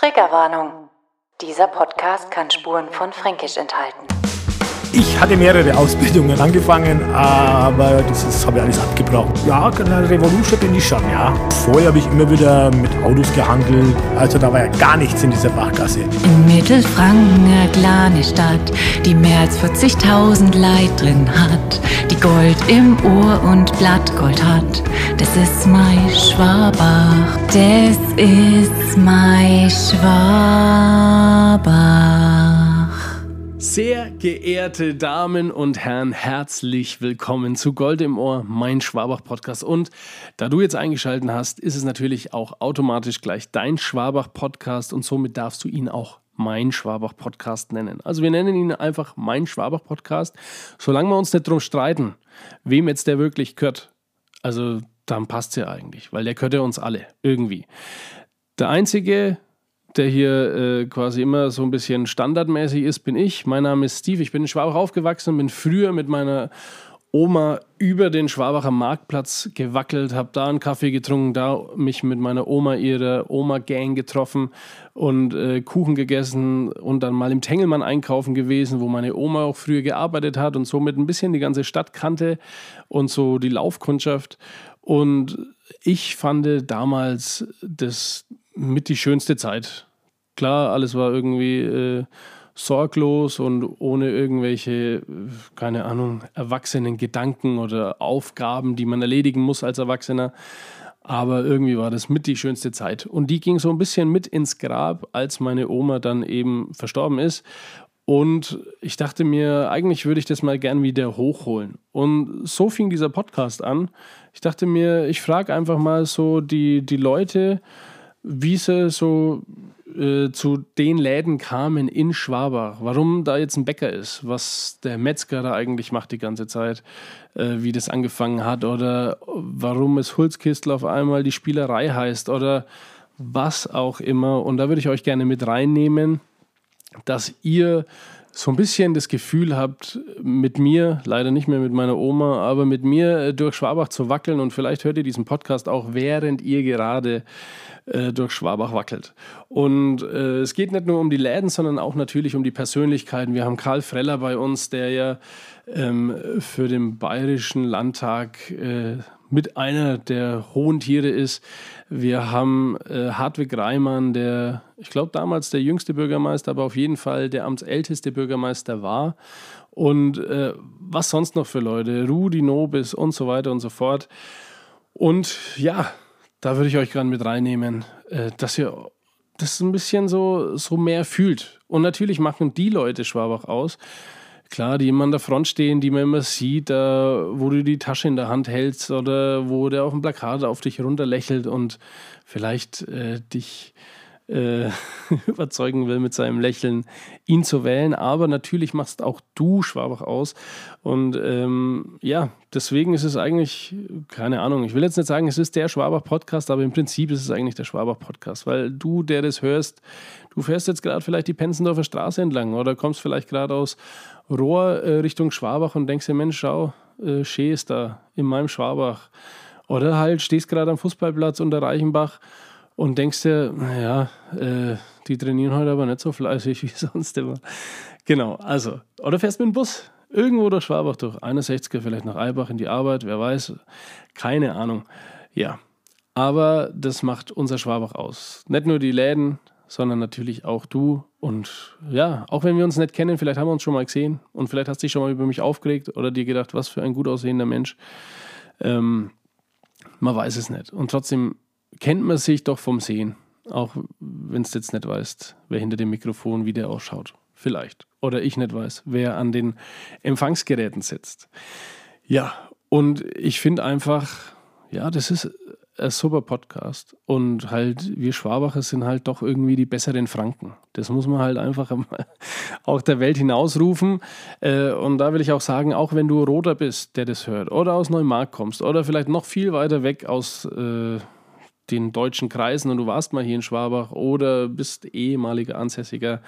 Triggerwarnung. Dieser Podcast kann Spuren von Fränkisch enthalten. Ich hatte mehrere Ausbildungen angefangen, aber das habe ich alles abgebrochen. Ja, Revolution bin ich schon, ja. Vorher habe ich immer wieder mit Autos gehandelt, also da war ja gar nichts in dieser Bachgasse. In Mittelfranken eine kleine Stadt, die mehr als 40.000 Leid drin hat, die Gold im Ohr und Blattgold hat. Das ist mein Schwabach, das ist mein Schwabach. Sehr geehrte Damen und Herren, herzlich willkommen zu Gold im Ohr, mein Schwabach-Podcast. Und da du jetzt eingeschaltet hast, ist es natürlich auch automatisch gleich dein Schwabach-Podcast und somit darfst du ihn auch mein Schwabach-Podcast nennen. Also wir nennen ihn einfach mein Schwabach-Podcast, solange wir uns nicht drum streiten, wem jetzt der wirklich gehört. Also dann passt es ja eigentlich, weil der gehört ja uns alle irgendwie. Der einzige, der hier äh, quasi immer so ein bisschen standardmäßig ist, bin ich. Mein Name ist Steve. Ich bin in Schwabach aufgewachsen, bin früher mit meiner Oma über den Schwabacher Marktplatz gewackelt, habe da einen Kaffee getrunken, da mich mit meiner Oma, ihrer Oma-Gang getroffen und äh, Kuchen gegessen und dann mal im Tengelmann einkaufen gewesen, wo meine Oma auch früher gearbeitet hat und somit ein bisschen die ganze Stadt kannte und so die Laufkundschaft. Und ich fand damals das mit die schönste Zeit. Klar, alles war irgendwie äh, sorglos und ohne irgendwelche, keine Ahnung, erwachsenen Gedanken oder Aufgaben, die man erledigen muss als Erwachsener. Aber irgendwie war das mit die schönste Zeit. Und die ging so ein bisschen mit ins Grab, als meine Oma dann eben verstorben ist. Und ich dachte mir, eigentlich würde ich das mal gern wieder hochholen. Und so fing dieser Podcast an. Ich dachte mir, ich frage einfach mal so die, die Leute, wie sie so äh, zu den Läden kamen in Schwabach, warum da jetzt ein Bäcker ist, was der Metzger da eigentlich macht die ganze Zeit, äh, wie das angefangen hat oder warum es Hulzkistel auf einmal die Spielerei heißt oder was auch immer. Und da würde ich euch gerne mit reinnehmen, dass ihr so ein bisschen das Gefühl habt, mit mir, leider nicht mehr mit meiner Oma, aber mit mir äh, durch Schwabach zu wackeln und vielleicht hört ihr diesen Podcast auch, während ihr gerade äh, durch Schwabach wackelt. Und äh, es geht nicht nur um die Läden, sondern auch natürlich um die Persönlichkeiten. Wir haben Karl Freller bei uns, der ja ähm, für den Bayerischen Landtag äh, mit einer der hohen Tiere ist. Wir haben äh, Hartwig Reimann, der, ich glaube, damals der jüngste Bürgermeister, aber auf jeden Fall der amtsälteste Bürgermeister war. Und äh, was sonst noch für Leute? Rudi Nobis und so weiter und so fort. Und ja, da würde ich euch gerade mit reinnehmen, äh, dass ihr das ein bisschen so, so mehr fühlt. Und natürlich machen die Leute Schwabach aus, Klar, die immer an der Front stehen, die man immer sieht, äh, wo du die Tasche in der Hand hältst oder wo der auf dem Plakat auf dich runterlächelt und vielleicht äh, dich äh, überzeugen will mit seinem Lächeln, ihn zu wählen. Aber natürlich machst auch du Schwabach aus. Und ähm, ja, deswegen ist es eigentlich, keine Ahnung, ich will jetzt nicht sagen, es ist der Schwabach-Podcast, aber im Prinzip ist es eigentlich der Schwabach-Podcast, weil du, der das hörst, du fährst jetzt gerade vielleicht die Penzendorfer Straße entlang oder kommst vielleicht gerade aus Rohr äh, Richtung Schwabach und denkst dir, Mensch, schau, äh, Schee ist da in meinem Schwabach. Oder halt stehst gerade am Fußballplatz unter Reichenbach und denkst dir, naja, äh, die trainieren heute aber nicht so fleißig wie sonst immer. Genau, also, oder fährst mit dem Bus irgendwo durch Schwabach durch, 61er vielleicht nach Eibach in die Arbeit, wer weiß, keine Ahnung. Ja, aber das macht unser Schwabach aus. Nicht nur die Läden, sondern natürlich auch du. Und ja, auch wenn wir uns nicht kennen, vielleicht haben wir uns schon mal gesehen und vielleicht hast du dich schon mal über mich aufgeregt oder dir gedacht, was für ein gut aussehender Mensch. Ähm, man weiß es nicht. Und trotzdem kennt man sich doch vom Sehen, auch wenn es jetzt nicht weißt, wer hinter dem Mikrofon wie der ausschaut. Vielleicht. Oder ich nicht weiß, wer an den Empfangsgeräten sitzt. Ja, und ich finde einfach, ja, das ist ein super Podcast. Und halt, wir Schwabacher sind halt doch irgendwie die besseren Franken. Das muss man halt einfach auch der Welt hinausrufen. Äh, und da will ich auch sagen, auch wenn du Roter bist, der das hört, oder aus Neumarkt kommst, oder vielleicht noch viel weiter weg aus äh, den deutschen Kreisen und du warst mal hier in Schwabach oder bist ehemaliger Ansässiger,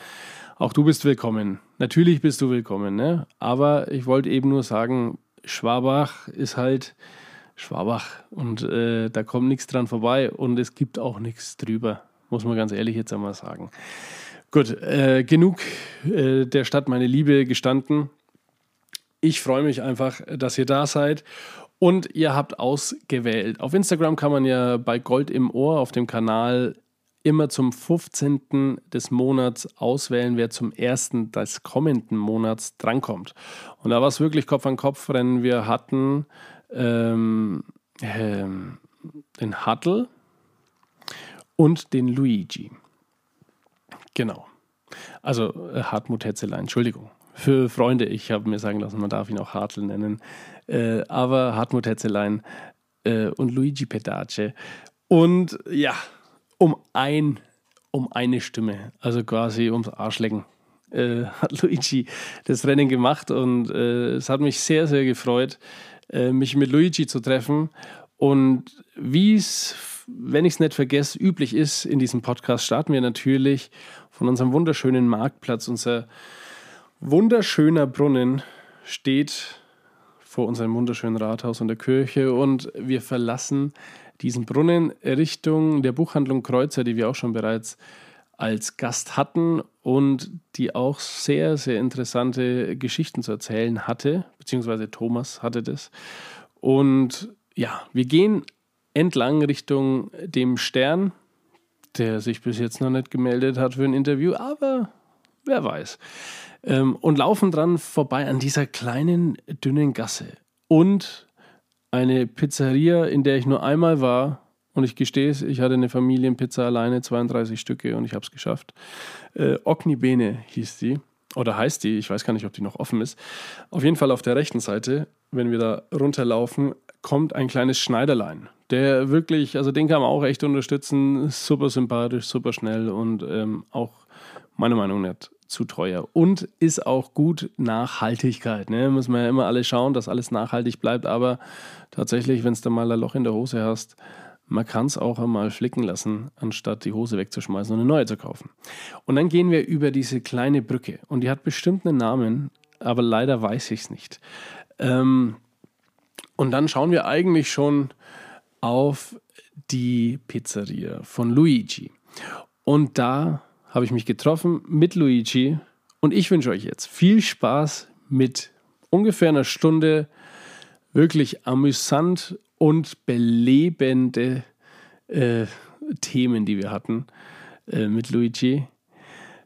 auch du bist willkommen. Natürlich bist du willkommen, ne? aber ich wollte eben nur sagen, Schwabach ist halt Schwabach und äh, da kommt nichts dran vorbei und es gibt auch nichts drüber. muss man ganz ehrlich jetzt einmal sagen. Gut, äh, genug äh, der Stadt meine Liebe gestanden. Ich freue mich einfach, dass ihr da seid und ihr habt ausgewählt. Auf Instagram kann man ja bei Gold im Ohr auf dem Kanal immer zum 15. des Monats auswählen, wer zum 1. des kommenden Monats drankommt. Und da war es wirklich Kopf an Kopf Rennen. Wir hatten ähm, ähm, den Huddle und den Luigi. Genau. Also äh, Hartmut Hetzelein, Entschuldigung. Für Freunde, ich habe mir sagen lassen, man darf ihn auch Hartl nennen. Äh, aber Hartmut Hetzelein äh, und Luigi Pedace. Und ja, um ein, um eine Stimme, also quasi ums Arschlecken, äh, hat Luigi das Rennen gemacht. Und äh, es hat mich sehr, sehr gefreut, mich mit Luigi zu treffen. Und wie es, wenn ich es nicht vergesse, üblich ist in diesem Podcast, starten wir natürlich von unserem wunderschönen Marktplatz. Unser wunderschöner Brunnen steht vor unserem wunderschönen Rathaus und der Kirche und wir verlassen diesen Brunnen Richtung der Buchhandlung Kreuzer, die wir auch schon bereits als Gast hatten und die auch sehr, sehr interessante Geschichten zu erzählen hatte, beziehungsweise Thomas hatte das. Und ja, wir gehen entlang Richtung dem Stern, der sich bis jetzt noch nicht gemeldet hat für ein Interview, aber wer weiß. Ähm, und laufen dran vorbei an dieser kleinen, dünnen Gasse. Und eine Pizzeria, in der ich nur einmal war. Und ich gestehe es, ich hatte eine Familienpizza alleine, 32 Stücke und ich habe es geschafft. Äh, Bene hieß die. Oder heißt die, ich weiß gar nicht, ob die noch offen ist. Auf jeden Fall auf der rechten Seite, wenn wir da runterlaufen, kommt ein kleines Schneiderlein der wirklich, also den kann man auch echt unterstützen. Super sympathisch, super schnell und ähm, auch meiner Meinung nach zu teuer. Und ist auch gut Nachhaltigkeit. Ne? Muss man ja immer alle schauen, dass alles nachhaltig bleibt. Aber tatsächlich, wenn es da mal ein Loch in der Hose hast, man kann es auch einmal flicken lassen, anstatt die Hose wegzuschmeißen und eine neue zu kaufen. Und dann gehen wir über diese kleine Brücke. Und die hat bestimmt einen Namen, aber leider weiß ich es nicht. Ähm, und dann schauen wir eigentlich schon auf die Pizzeria von Luigi. Und da habe ich mich getroffen mit Luigi und ich wünsche euch jetzt viel Spaß mit ungefähr einer Stunde wirklich amüsant und belebende äh, Themen, die wir hatten äh, mit Luigi.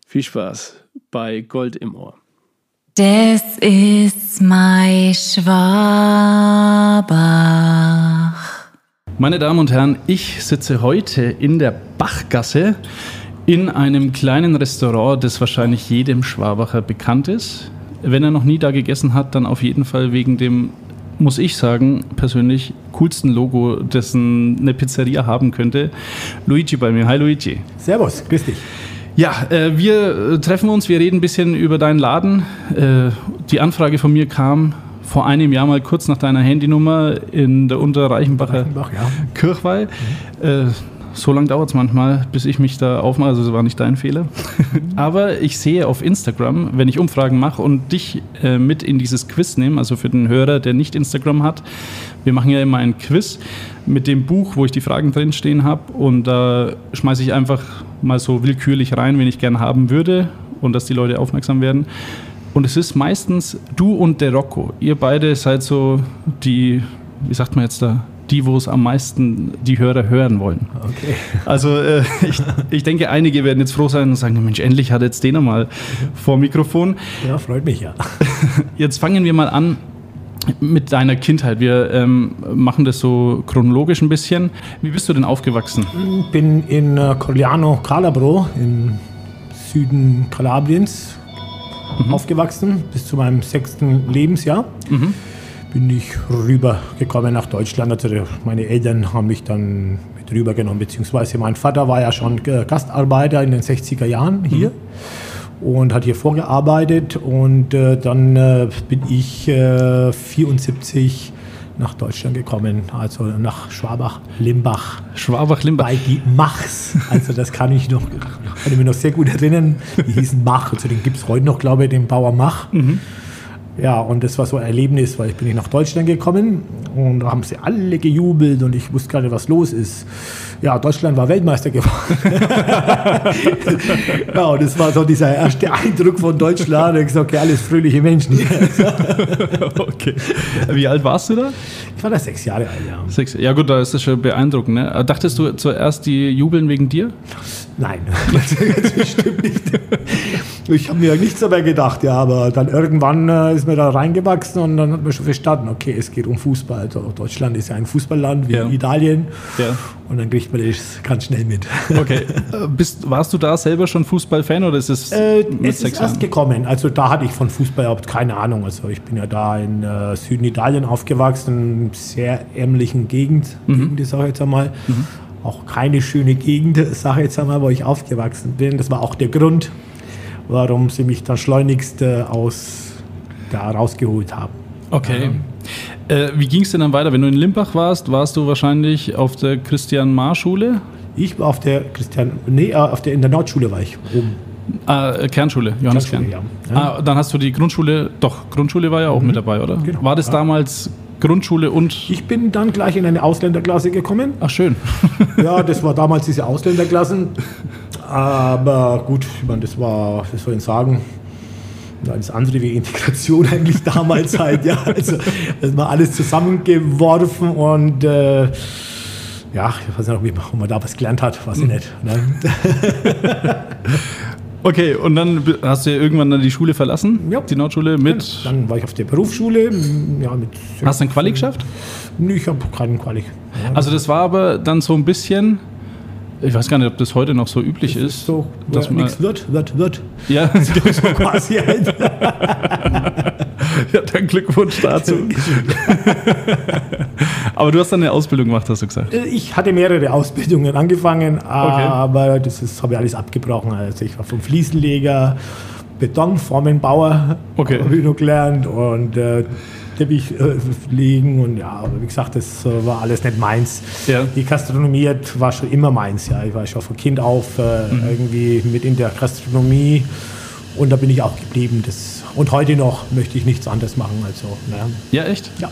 Viel Spaß bei Gold im Ohr. Das ist mein Schwabach. Meine Damen und Herren, ich sitze heute in der Bachgasse in einem kleinen Restaurant, das wahrscheinlich jedem Schwabacher bekannt ist. Wenn er noch nie da gegessen hat, dann auf jeden Fall wegen dem, muss ich sagen, persönlich coolsten Logo, dessen eine Pizzeria haben könnte. Luigi bei mir. Hi Luigi. Servus, grüß dich. Ja, äh, wir treffen uns, wir reden ein bisschen über deinen Laden. Äh, die Anfrage von mir kam, vor einem Jahr mal kurz nach deiner Handynummer in der Unterreichenbacher Reichenbach, ja. Kirchweih. Mhm. Äh, so lange dauert es manchmal, bis ich mich da aufmache. Also, das war nicht dein Fehler. Aber ich sehe auf Instagram, wenn ich Umfragen mache und dich äh, mit in dieses Quiz nehme, also für den Hörer, der nicht Instagram hat, wir machen ja immer ein Quiz mit dem Buch, wo ich die Fragen drinstehen habe. Und da schmeiße ich einfach mal so willkürlich rein, wen ich gerne haben würde und dass die Leute aufmerksam werden. Und es ist meistens du und der Rocco. Ihr beide seid so die, wie sagt man jetzt da, die, wo es am meisten die Hörer hören wollen. Okay. Also äh, ich, ich denke, einige werden jetzt froh sein und sagen, Mensch, endlich hat jetzt den mal vor Mikrofon. Ja, freut mich ja. Jetzt fangen wir mal an mit deiner Kindheit. Wir ähm, machen das so chronologisch ein bisschen. Wie bist du denn aufgewachsen? Ich bin in äh, Corigliano Calabro im Süden Kalabriens mhm. aufgewachsen, bis zu meinem sechsten Lebensjahr. Mhm. Bin ich rübergekommen nach Deutschland. Also meine Eltern haben mich dann mit rübergenommen, beziehungsweise mein Vater war ja schon Gastarbeiter in den 60er Jahren hier. Mhm. Und hat hier vorgearbeitet und äh, dann äh, bin ich äh, 74 nach Deutschland gekommen, also nach Schwabach-Limbach. Schwabach-Limbach. Bei die Machs. Also das kann ich noch, kann ich mir noch sehr gut erinnern. Die hießen Mach, also den gibt es heute noch, glaube ich, den Bauer Mach. Mhm. Ja, und das war so ein Erlebnis, weil ich bin ich nach Deutschland gekommen und da haben sie alle gejubelt und ich wusste gar nicht, was los ist. Ja, Deutschland war Weltmeister geworden. ja, und das war so dieser erste Eindruck von Deutschland. Ich gesagt, okay, alles fröhliche Menschen. okay. Wie alt warst du da? Ich war da sechs Jahre alt, ja. Sechs. Ja gut, da ist das schon beeindruckend. Ne? Dachtest du zuerst, die jubeln wegen dir? Nein, das bestimmt nicht. Ich habe mir nichts dabei gedacht, ja, aber dann irgendwann äh, ist mir da reingewachsen und dann hat man schon verstanden, okay, es geht um Fußball. Also Deutschland ist ja ein Fußballland wie Ja. Italien Ja. und dann kriegt man das ganz schnell mit. Okay. Äh, Bist, warst du da selber schon Fußballfan oder ist es Äh, mit es ist sechs erst Jahren? gekommen. Also da hatte ich von Fußball überhaupt keine Ahnung. Also ich bin ja da in äh, Süden Italien aufgewachsen, sehr ärmlichen Gegend, Mhm. Gegend sage ich jetzt einmal. Auch keine schöne Gegend, sage ich jetzt einmal, wo ich aufgewachsen bin. Das war auch der Grund, warum sie mich dann schleunigst äh, aus da rausgeholt haben. Okay. Äh, wie ging es denn dann weiter? Wenn du in Limbach warst, warst du wahrscheinlich auf der Christian-Mar-Schule? Ich war auf der Christian, nee, äh, auf der in der Nordschule war ich oben. Ah, äh, Kernschule, Johannes Kern. Kernschule, ja. Ja. Ah, dann hast du die Grundschule, doch, Grundschule war ja auch mit dabei, oder? Genau. War das Ja. damals Grundschule und. Ich bin dann gleich in eine Ausländerklasse gekommen. Ach, schön. Ja, das war damals diese Ausländerklassen. Aber gut, ich meine, das war, was soll ich sagen, alles andere wie Integration eigentlich damals halt. Ja, also das war alles zusammengeworfen und äh, ja, ich weiß nicht, ob man da was gelernt hat, weiß ich nicht. Ne? Okay, und dann hast du ja irgendwann dann die Schule verlassen? Ja. Die Nordschule mit. Dann war ich auf der Berufsschule. Ja, mit Hast du einen Quali geschafft? Nee, ich habe keinen Quali. Ja, Also, das war aber dann so ein bisschen. Ich weiß gar nicht, ob das heute noch so üblich ist. so, dass ja, man- nichts wird, wird, wird. Ja, So quasi halt. ja, dann Glückwunsch dazu. aber du hast dann eine Ausbildung gemacht, hast du gesagt. Äh, Ich hatte mehrere Ausbildungen angefangen, aber das ist- habe ich alles abgebrochen. Also ich war vom Fliesenleger, Betonformenbauer, Okay. habe ich noch gelernt und äh, Teppich äh, legen und ja, aber wie gesagt, das äh, war alles nicht meins. Ja. Die Gastronomie war schon immer meins, ja. Ich war schon von Kind auf äh, Mhm. irgendwie mit in der Gastronomie und da bin ich auch geblieben. Das, und heute noch möchte ich nichts anderes machen. Also, ne? Ja, echt? ja.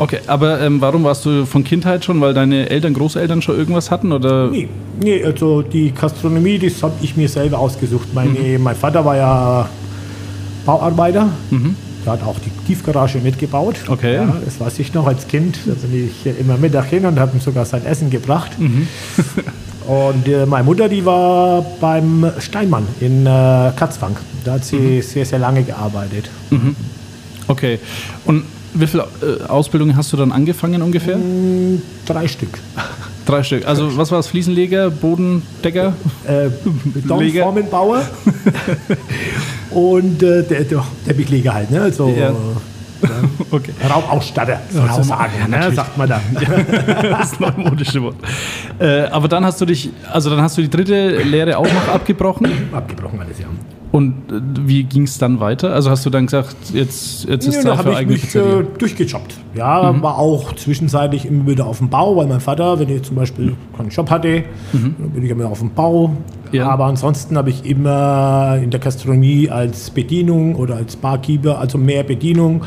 Okay, aber ähm, warum warst du von Kindheit schon, weil deine Eltern, Großeltern schon irgendwas hatten? Oder? Nee, nee, also die Gastronomie, das habe ich mir selber ausgesucht. Meine, Mhm. Mein Vater war ja Bauarbeiter. Der hat auch die Tiefgarage mitgebaut. Okay. Ja, das weiß ich noch als Kind. Da bin ich immer Mittag hin und habe ihm sogar sein Essen gebracht. Mhm. und äh, meine Mutter, die war beim Steinmann in äh, Katzfang. Da hat sie Mhm. sehr, sehr lange gearbeitet. Okay. Und wie viele äh, Ausbildungen hast du dann angefangen ungefähr? Hm, Drei Stück. Drei Stück. Also was war es? Fliesenleger, Bodendecker? äh, Betonformenbauer und äh, der, der Teppichleger halt, ne? Also Ja. äh, Okay. Raumausstatter sozusagen, ja, ne? sagt man da. Das neumodische Wort. Äh, aber dann hast du dich, also dann hast du die dritte Lehre auch noch abgebrochen. Abgebrochen alles, ja. Und äh, wie ging es dann weiter? Also hast du dann gesagt, jetzt, jetzt ist Ja, Zeit für habe ich eigene mich äh, durchgejobbt. Ja, Mhm. war auch zwischenzeitlich immer wieder auf dem Bau, weil mein Vater, wenn ich zum Beispiel keinen Job hatte, dann bin ich immer auf dem Bau. Mhm. Ja. Aber ansonsten habe ich immer in der Gastronomie als Bedienung oder als Barkeeper, also mehr Bedienung.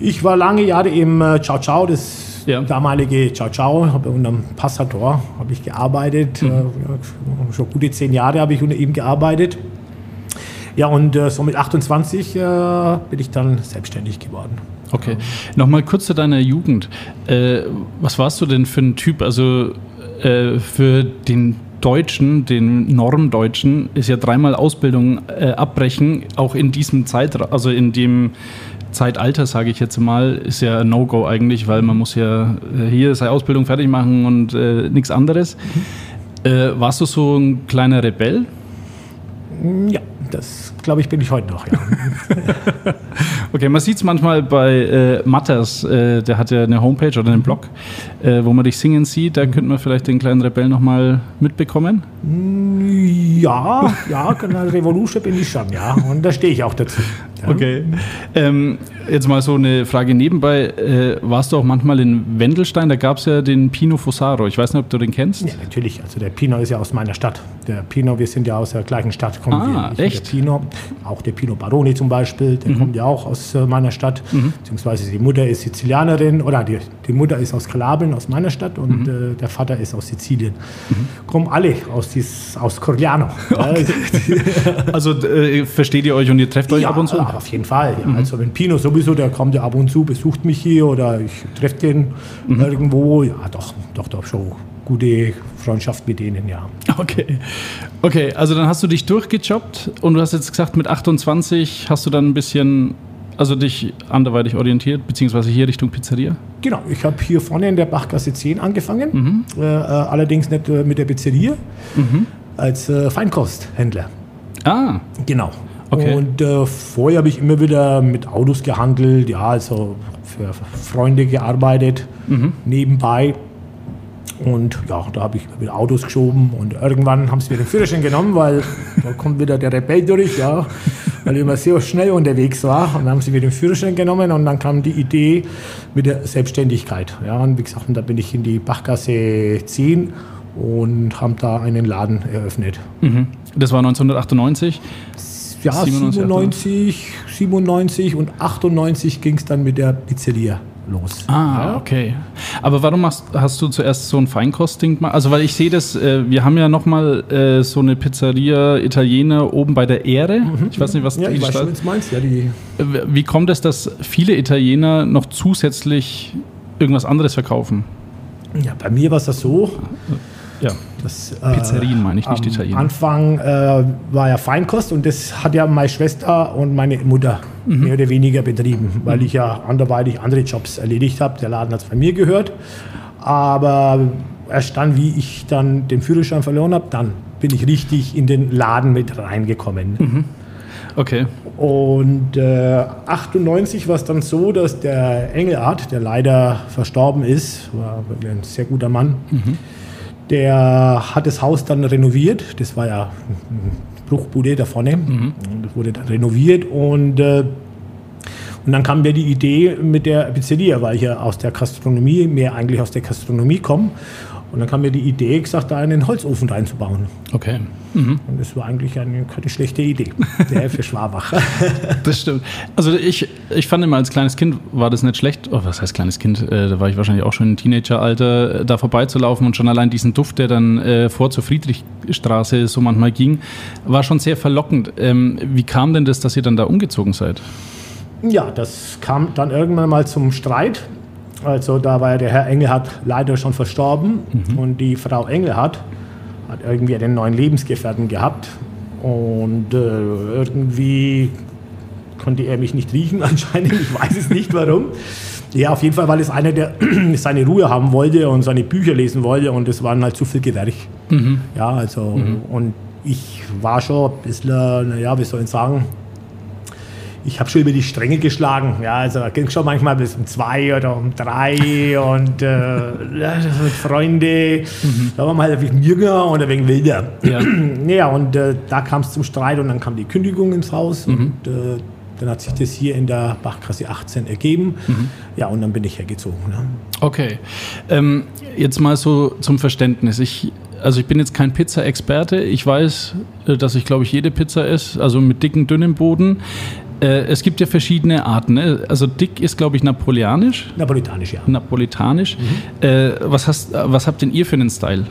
Ich war lange Jahre im äh, Ciao Ciao, das Ja. damalige Ciao Ciao, habe unter dem Passator habe ich gearbeitet. Mhm. Äh, schon gute zehn Jahre habe ich unter ihm gearbeitet. Ja, und äh, so mit 28 äh, bin ich dann selbstständig geworden. Okay. Nochmal kurz zu deiner Jugend. Äh, was warst du denn für ein Typ? Also äh, für den Deutschen, den Normdeutschen, ist ja dreimal Ausbildung äh, abbrechen, auch in diesem Zeitraum, also in dem Zeitalter, sage ich jetzt mal, ist ja No-Go eigentlich, weil man muss ja äh, hier seine Ausbildung fertig machen und äh, nichts anderes. Äh, warst du so ein kleiner Rebell? Ja, das glaube ich bin ich heute noch. Ja. Okay, man sieht es manchmal bei äh, Matters, äh, der hat ja eine Homepage oder einen Blog, äh, wo man dich singen sieht. Da könnte man vielleicht den kleinen Rebell nochmal mitbekommen. ja, ja, genau, Revolution bin ich schon, ja. Und da stehe ich auch dazu. Okay. Ähm, jetzt mal so eine Frage nebenbei. Äh, warst du auch manchmal in Wendelstein? Da gab es ja den Pino Fossaro. Ich weiß nicht, ob du den kennst. Ja, natürlich. Also der Pino ist ja aus meiner Stadt. Der Pino, wir sind ja aus der gleichen Stadt. Kommen Ah, wir. echt? Der Pino, auch der Pino Baroni zum Beispiel, der kommt ja auch aus äh, meiner Stadt. Beziehungsweise die Mutter ist Sizilianerin oder die, die Mutter ist aus Kalabien, aus meiner Stadt und äh, der Vater ist aus Sizilien. Kommen alle aus, dies, aus Corigliano. Also äh, versteht ihr euch und ihr trefft euch ja, ab und zu? Auf jeden Fall. Ja. Also wenn Pino sowieso, der kommt ja ab und zu, besucht mich hier oder ich treffe den irgendwo. Ja, doch, doch, doch schon gute Freundschaft mit denen, ja. Okay. Okay, also dann hast du dich durchgejobbt und du hast jetzt gesagt, mit 28 hast du dann ein bisschen, also dich anderweitig orientiert, beziehungsweise hier Richtung Pizzeria? Genau, ich habe hier vorne in der Bachgasse 10 angefangen, äh, äh, allerdings nicht äh, mit der Pizzeria, als äh, Feinkosthändler. Ah, Genau. Okay. Und äh, vorher habe ich immer wieder mit Autos gehandelt, ja, also für Freunde gearbeitet, nebenbei. Und ja, da habe ich wieder Autos geschoben und irgendwann haben sie mir den Führerschein genommen, weil da kommt wieder der Rebell durch, ja, weil ich immer sehr schnell unterwegs war. Und dann haben sie mir den Führerschein genommen und dann kam die Idee mit der Selbstständigkeit. Ja, und wie gesagt, und da bin ich in die Bachgasse 10 und haben da einen Laden eröffnet. mhm. das war 1998. Ja, 97, 97, 97 und 98 ging es dann mit der Pizzeria los. Ah, okay. Aber warum hast, hast du zuerst so ein Feinkostding gemacht? Also, weil ich sehe das, äh, wir haben ja nochmal äh, so eine Pizzeria Italiener oben bei der Ehre. Ich weiß nicht, was Ja, die ich weiß was meinst. Ja, die, Wie kommt es, dass viele Italiener noch zusätzlich irgendwas anderes verkaufen? ja, bei mir war es das so, Ja, dass äh, Pizzerien meine ich, nicht am Italiener. Anfang äh, war ja Feinkost und das hat ja meine Schwester und meine Mutter Mhm. mehr oder weniger betrieben, weil ich ja anderweitig andere Jobs erledigt habe. Der Laden hat es bei mir gehört, aber erst dann, wie ich dann den Führerschein verloren habe, dann bin ich richtig in den Laden mit reingekommen. Mhm. Okay. Und äh, 98 war es dann so, dass der Engelart, der leider verstorben ist, war ein sehr guter Mann, der hat das Haus dann renoviert. Das war ja Bruchbude da vorne. Und Das wurde dann renoviert und, äh, und dann kam mir die Idee mit der Pizzeria, weil ich ja aus der Gastronomie, mehr eigentlich aus der Gastronomie komme. Und dann kam mir die Idee, gesagt, da einen Holzofen reinzubauen. Okay. Und das war eigentlich eine, keine schlechte Idee, der für Schwabach. Das stimmt. Also ich, ich fand immer als kleines Kind war das nicht schlecht. Oh, was heißt kleines Kind? Äh, da war ich wahrscheinlich auch schon im Teenageralter, äh, da vorbeizulaufen und schon allein diesen Duft, der dann äh, vor zur Friedrichstraße so manchmal ging, war schon sehr verlockend. Ähm, wie kam denn das, dass ihr dann da umgezogen seid? Ja, das kam dann irgendwann mal zum Streit. Also da war der Herr Engelhardt leider schon verstorben. Und die Frau Engelhardt hat irgendwie einen neuen Lebensgefährten gehabt. Und äh, irgendwie konnte er mich nicht riechen anscheinend, ich weiß es nicht warum. Ja, auf jeden Fall, weil es einer, der seine Ruhe haben wollte und seine Bücher lesen wollte. Und es waren halt zu viel Gewerch. Ja, also und ich war schon ein bisschen, naja, wie soll ich sagen, ich habe schon über die Stränge geschlagen. Ja, also da ging schon manchmal bis um zwei oder um drei und äh, Freunde. Da war man halt ein bisschen jünger und ein wenig wilder. Ja. Ja, und äh, da kam es zum Streit und dann kam die Kündigung ins Haus und äh, dann hat sich das hier in der Bachkasse 18 ergeben. Ja, und dann bin ich hergezogen. Ne? Okay. Ähm, jetzt mal so zum Verständnis. Ich, also ich bin jetzt kein Pizza-Experte. Ich weiß, äh, dass ich, glaube ich, jede Pizza esse, also mit dicken, dünnem Boden. Äh, es gibt ja verschiedene Arten. Ne? Also dick ist, glaube ich, napoleonisch. Napolitanisch, ja. Napolitanisch. Äh, was, hast, was habt denn ihr für einen Style?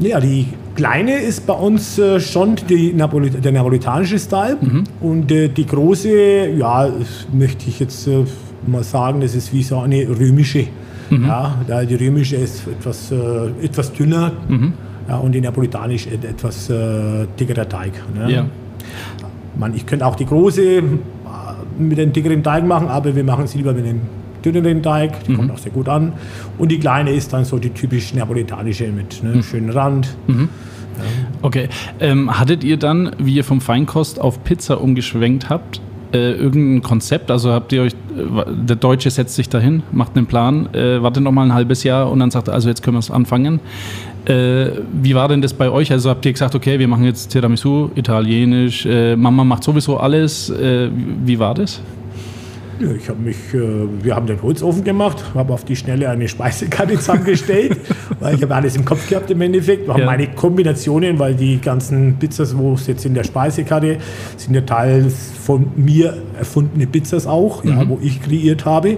Ja, die kleine ist bei uns äh, schon Napoli der napolitanische Style. Und äh, die große, ja, möchte ich jetzt äh, mal sagen, das ist wie so eine römische. Ja, da die römische ist etwas, etwas dünner ja, und die napolitanische et- etwas äh, dickerer Teig. Ne? Ja. Man, ich könnte auch die große äh, mit einem dickeren Teig machen, aber wir machen es lieber mit einem dünneren Teig. Die kommt auch sehr gut an. Und die kleine ist dann so die typisch napolitanische mit ne, schönen Rand. Okay. Ähm, hattet ihr dann, wie ihr vom Feinkost auf Pizza umgeschwenkt habt, äh, irgendein Konzept? Also habt ihr euch, äh, der Deutsche setzt sich dahin, macht einen Plan, äh, wartet noch mal ein halbes Jahr und dann sagt, er, also jetzt können wir es anfangen. Äh, wie war denn das bei euch? Also habt ihr gesagt, okay, wir machen jetzt Tiramisu, Italienisch, äh, Mama macht sowieso alles. Äh, wie war das? Ich habe mich, äh, wir haben den Holzofen gemacht, habe auf die Schnelle eine Speisekarte zusammengestellt, weil ich habe alles im Kopf gehabt im Endeffekt. Wir haben Ja. meine Kombinationen, weil die ganzen Pizzas, wo es jetzt in der Speisekarte sind ja teils von mir erfundene Pizzas auch, ja, wo ich kreiert habe.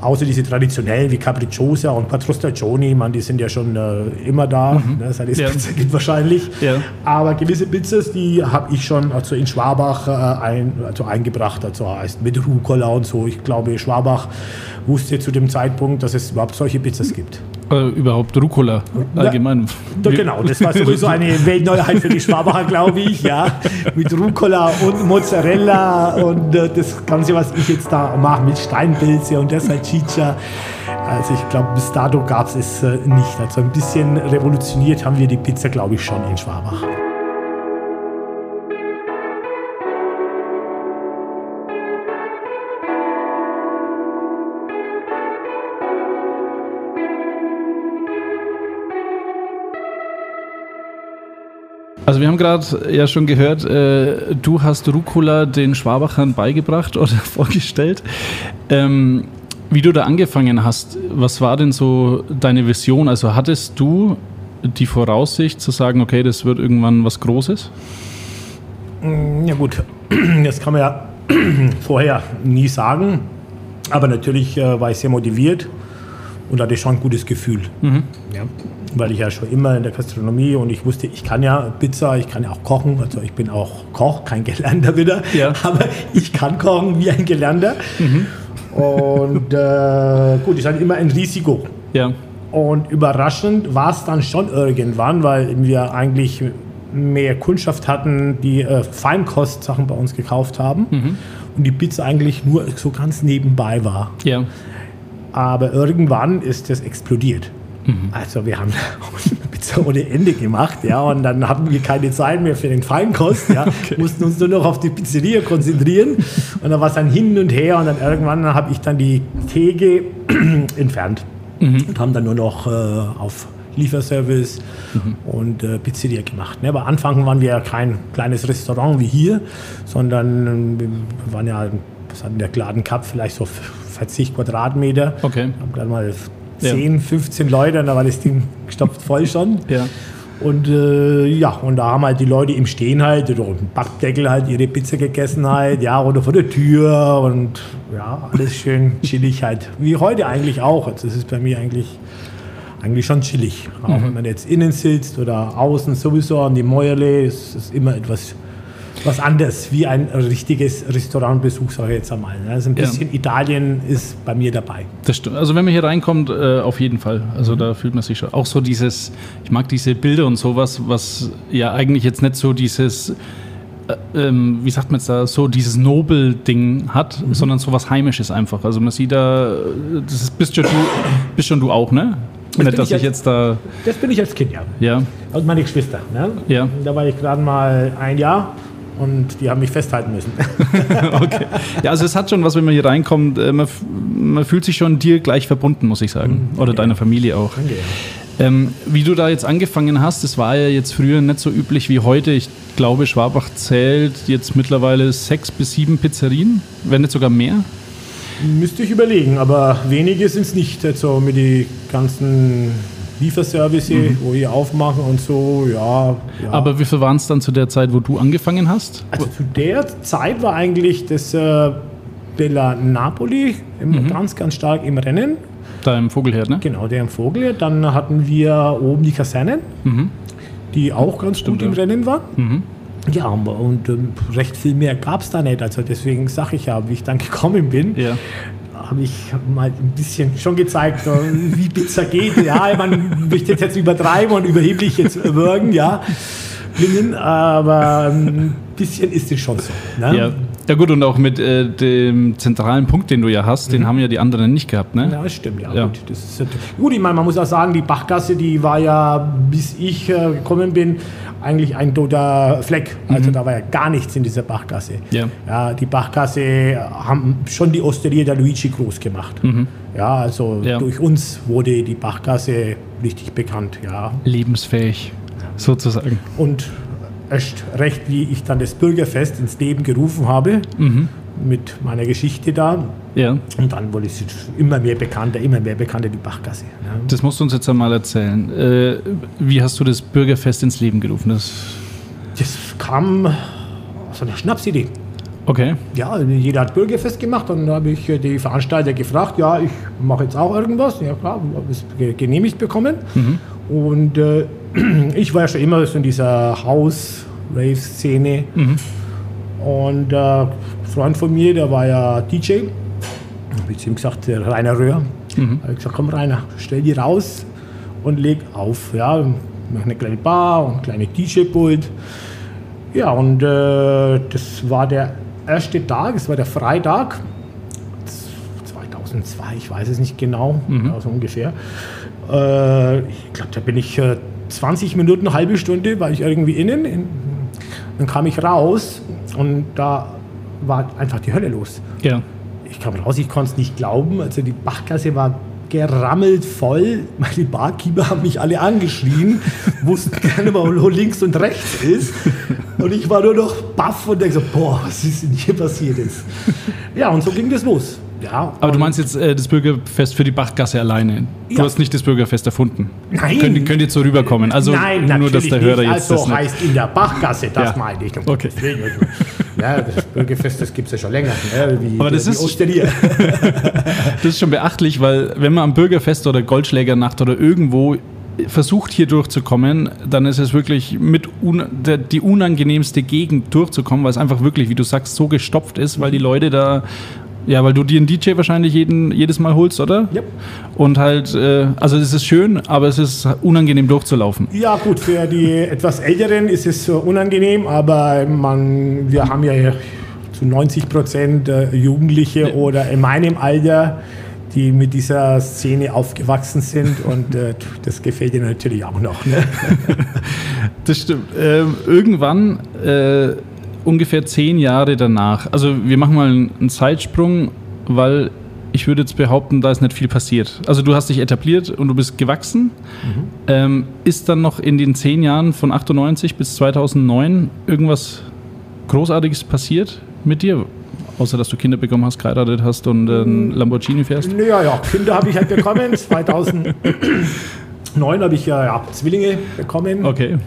Außer diese traditionellen wie Capricciosa und Quattro Stagioni, man, die sind ja schon äh, immer da, ne, seit es Ja. Pizza gibt wahrscheinlich. Ja. Aber gewisse Pizzas, die habe ich schon also in Schwabach äh, ein, also eingebracht, also heißt mit Rucola und so. Ich glaube, Schwabach wusste zu dem Zeitpunkt, dass es überhaupt solche Pizzas gibt. Äh, überhaupt Rucola allgemein. Ja, genau, das war sowieso eine Weltneuheit für die Schwabacher, glaube ich, ja. Mit Rucola und Mozzarella und äh, das Ganze, was ich jetzt da mache mit Steinpilze und der Salchicha. Also ich glaube, bis dato gab es es äh, nicht. Also ein bisschen revolutioniert haben wir die Pizza, glaube ich, schon in Schwabach. Also wir haben gerade ja schon gehört, äh, du hast Rucola den Schwabachern beigebracht oder vorgestellt. Ähm, wie du da angefangen hast, was war denn so deine Vision? Also hattest du die Voraussicht zu sagen, okay, das wird irgendwann was Großes? Ja gut, das kann man ja vorher nie sagen. Aber natürlich äh, war ich sehr motiviert und hatte schon ein gutes Gefühl. Ja, weil ich ja schon immer in der Gastronomie und ich wusste, ich kann ja Pizza, ich kann ja auch kochen. Also ich bin auch Koch, kein Gelernter wieder. Ja. Aber ich kann kochen wie ein Gelernter. Und äh, gut, ist halt immer ein Risiko. Ja. Und überraschend war es dann schon irgendwann, weil wir eigentlich mehr Kundschaft hatten, die äh, Feinkostsachen bei uns gekauft haben und die Pizza eigentlich nur so ganz nebenbei war. Ja. Aber irgendwann ist das explodiert. Also wir haben Pizza ohne Ende gemacht, ja, und dann hatten wir keine Zeit mehr für den Feinkost, ja, mussten uns nur noch auf die Pizzeria konzentrieren und dann war es dann hin und her und dann irgendwann habe ich dann die Theke entfernt und haben dann nur noch äh, auf Lieferservice und äh, Pizzeria gemacht. Ne? Aber Anfang waren wir ja kein kleines Restaurant wie hier, sondern äh, wir waren ja, was hatten der Gladen Cup, vielleicht so 40 Quadratmeter. Okay. Haben dann mal Ja. 10, 15 Leute und da war das Ding gestopft voll schon. Ja. Und äh, ja, und da haben halt die Leute im Stehen halt oder im Backdeckel halt ihre Pizza gegessen halt, ja, oder vor der Tür und ja, alles schön chillig halt. Wie heute eigentlich auch. Also das ist bei mir eigentlich, eigentlich schon chillig. Auch wenn man jetzt innen sitzt oder außen sowieso an die Mäuerle, ist es immer etwas was anderes, wie ein richtiges Restaurantbesuch, sage ich jetzt einmal. ne? Also ein Ja. bisschen Italien ist bei mir dabei. Das stimmt. Also wenn man hier reinkommt, äh, auf jeden Fall. Also da fühlt man sich schon. Auch so dieses, ich mag diese Bilder und sowas, was ja eigentlich jetzt nicht so dieses, äh, ähm, wie sagt man jetzt da, so dieses Nobel-Ding hat, sondern so was Heimisches einfach. Also man sieht da, das ist, bist, schon du, bist schon du auch, ne? bin Nicht, dass ich jetzt- jetzt da, Das bin ich als Kind, ja. ja, Und meine Geschwister. Ne? Ja. Da war ich gerade mal ein Jahr und die haben mich festhalten müssen. okay. Ja, also es hat schon was, wenn man hier reinkommt, äh, man, man fühlt sich schon dir gleich verbunden, muss ich sagen. Oder deiner Familie auch. Ähm, wie du da jetzt angefangen hast, das war ja jetzt früher nicht so üblich wie heute. Ich glaube, Schwabach zählt jetzt mittlerweile sechs bis sieben Pizzerien, wenn nicht sogar mehr. Müsste ich überlegen, aber wenige sind es nicht. Also mit den ganzen Lieferservice, wo wir aufmachen und so, ja. ja. Aber wie viel waren es dann zu der Zeit, wo du angefangen hast? also zu der Zeit war eigentlich das äh, Bella Napoli im, ganz, ganz stark im Rennen. Da im Vogelherd, ne? Genau, der im Vogel. Dann hatten wir oben die Kasernen, die auch ganz gut im ja. Rennen war. Ja, und ähm, recht viel mehr gab es da nicht. Also deswegen sage ich ja, wie ich dann gekommen bin, Ja. Habe ich mal ein bisschen schon gezeigt, äh, wie Pizza geht. Ja, man möchte jetzt übertreiben und überheblich jetzt wirken, ja. Klingen, aber ein bisschen ist es schon so. Ne? Ja. ja gut, und auch mit äh, dem zentralen Punkt, den du ja hast, den haben ja die anderen nicht gehabt, ne? Ja, das stimmt, ja. Ja. Gut, das ist, gut, ich meine, man muss auch sagen, die Bachgasse, die war ja, bis ich äh, gekommen bin, eigentlich ein toter Fleck. Also da war ja gar nichts in dieser Bachgasse. Ja. Ja, die Bachgasse haben schon die Osteria der Luigi groß gemacht. Ja, also Ja. durch uns wurde die Bachgasse richtig bekannt, ja. Lebensfähig, sozusagen. Und erst recht, wie ich dann das Bürgerfest ins Leben gerufen habe, mit meiner Geschichte da. Ja. Und dann wurde es immer mehr bekannter, immer mehr bekannter, die Bachgasse. Ja. Das musst du uns jetzt einmal erzählen. Äh, wie hast du das Bürgerfest ins Leben gerufen? Das, Das kam aus einer Schnapsidee. okay. Ja, jeder hat Bürgerfest gemacht und dann habe ich die Veranstalter gefragt, ja, ich mache jetzt auch irgendwas. Ja klar, habe es ge- genehmigt bekommen. Und äh, ich war ja schon immer so in dieser House-Rave-Szene. Und äh, Freund von mir, der war ja DJ, habe ich zu ihm gesagt, der Rainer Röhr. Habe ich gesagt, komm Rainer, stell die raus und leg auf. Ja, mach eine kleine Bar und ein kleines DJ-Pult. Ja, und äh, das war der erste Tag, es war der Freitag 2002, ich weiß es nicht genau, also ungefähr. Äh, ich glaube, da bin ich äh, 20 Minuten, eine halbe Stunde, war ich irgendwie innen. In, dann kam ich raus und da war einfach die Hölle los. Ja. Ich kam raus, ich konnte es nicht glauben. Also die Bachgasse war gerammelt voll. Meine Barkeeper haben mich alle angeschrien, wussten gar nicht wo links und rechts ist. Und ich war nur noch baff und denke so, boah, was ist denn hier passiert ist. Ja, und so ging das los. Ja, Aber du meinst jetzt äh, das Bürgerfest für die Bachgasse alleine. Du Ja. hast nicht das Bürgerfest erfunden. Nein. Könnt, könnt ihr so rüberkommen. Also Nein, nur, dass der Hörer nicht. jetzt also das heißt in der Bachgasse, das Ja. meine ich. Okay. Ja, das Bürgerfest, das gibt es ja schon länger. Ne? Wie, Aber das wie ist- Osteria. Das ist schon beachtlich, weil wenn man am Bürgerfest oder Goldschlägernacht oder irgendwo versucht hier durchzukommen, dann ist es wirklich mit un der, die unangenehmste Gegend durchzukommen, weil es einfach wirklich, wie du sagst, so gestopft ist, weil die Leute da, ja, weil du dir einen DJ wahrscheinlich jeden, jedes Mal holst, oder? Yep. Und halt, äh, also es ist schön, aber es ist unangenehm durchzulaufen. Ja, gut, für die etwas Älteren ist es äh, unangenehm, aber man, wir haben ja zu 90 Prozent äh, Jugendliche oder in meinem Alter, die mit dieser Szene aufgewachsen sind und äh, das gefällt ihnen natürlich auch noch. Ne? Das stimmt. Ähm, irgendwann, äh, ungefähr zehn Jahre danach, also wir machen mal einen Zeitsprung, weil ich würde jetzt behaupten, da ist nicht viel passiert. Also du hast dich etabliert und du bist gewachsen. Ähm, ist dann noch in den zehn Jahren von 98 bis 2009 irgendwas Großartiges passiert mit dir? Außer dass du Kinder bekommen hast, geheiratet hast und einen Lamborghini fährst? Naja, ja, Kinder habe ich halt bekommen. 2009 habe ich ja, ja Zwillinge bekommen. Okay.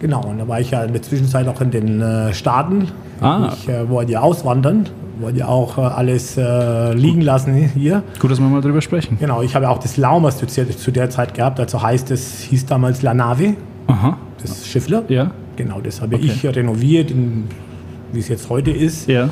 Genau, und da war ich ja in der Zwischenzeit auch in den äh, Staaten. Ah. Ich äh, wollte ja auswandern, wollte ja auch äh, alles äh, liegen lassen hier. Gut, dass wir mal drüber sprechen. Genau, ich habe auch das Laumers zu, zu der Zeit gehabt, also heißt es, hieß damals La Nave, Aha. das Schiffler. Ja. Genau, das habe Okay. ich renoviert, in, wie es jetzt heute ist. Ja.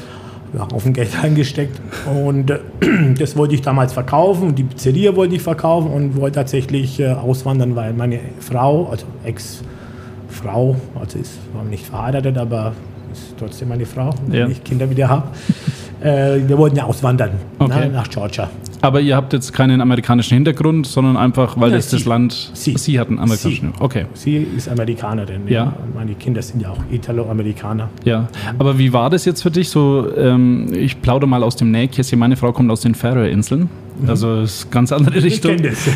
Ja, Haufen Geld eingesteckt. Und äh, das wollte ich damals verkaufen. Und die Pizzeria wollte ich verkaufen und wollte tatsächlich äh, auswandern, weil meine Frau, also Ex-Frau, also ist war nicht verheiratet, aber ist trotzdem meine Frau, Ja. wenn ich Kinder wieder habe. Äh, wir wollten ja auswandern Okay. ne, nach Georgia. Aber ihr habt jetzt keinen amerikanischen Hintergrund, sondern einfach, weil Ja, das das. Land. Sie. Sie hat einen amerikanischen. Sie. Okay. Sie ist Amerikanerin. Ja. Und meine Kinder sind ja auch Italo-Amerikaner. Ja. Aber wie war das jetzt für dich? So, ähm, ich plaudere mal aus dem Nähkästchen. Meine Frau kommt aus den Färöerinseln. Also ist ganz andere Ich Richtung. kenne das.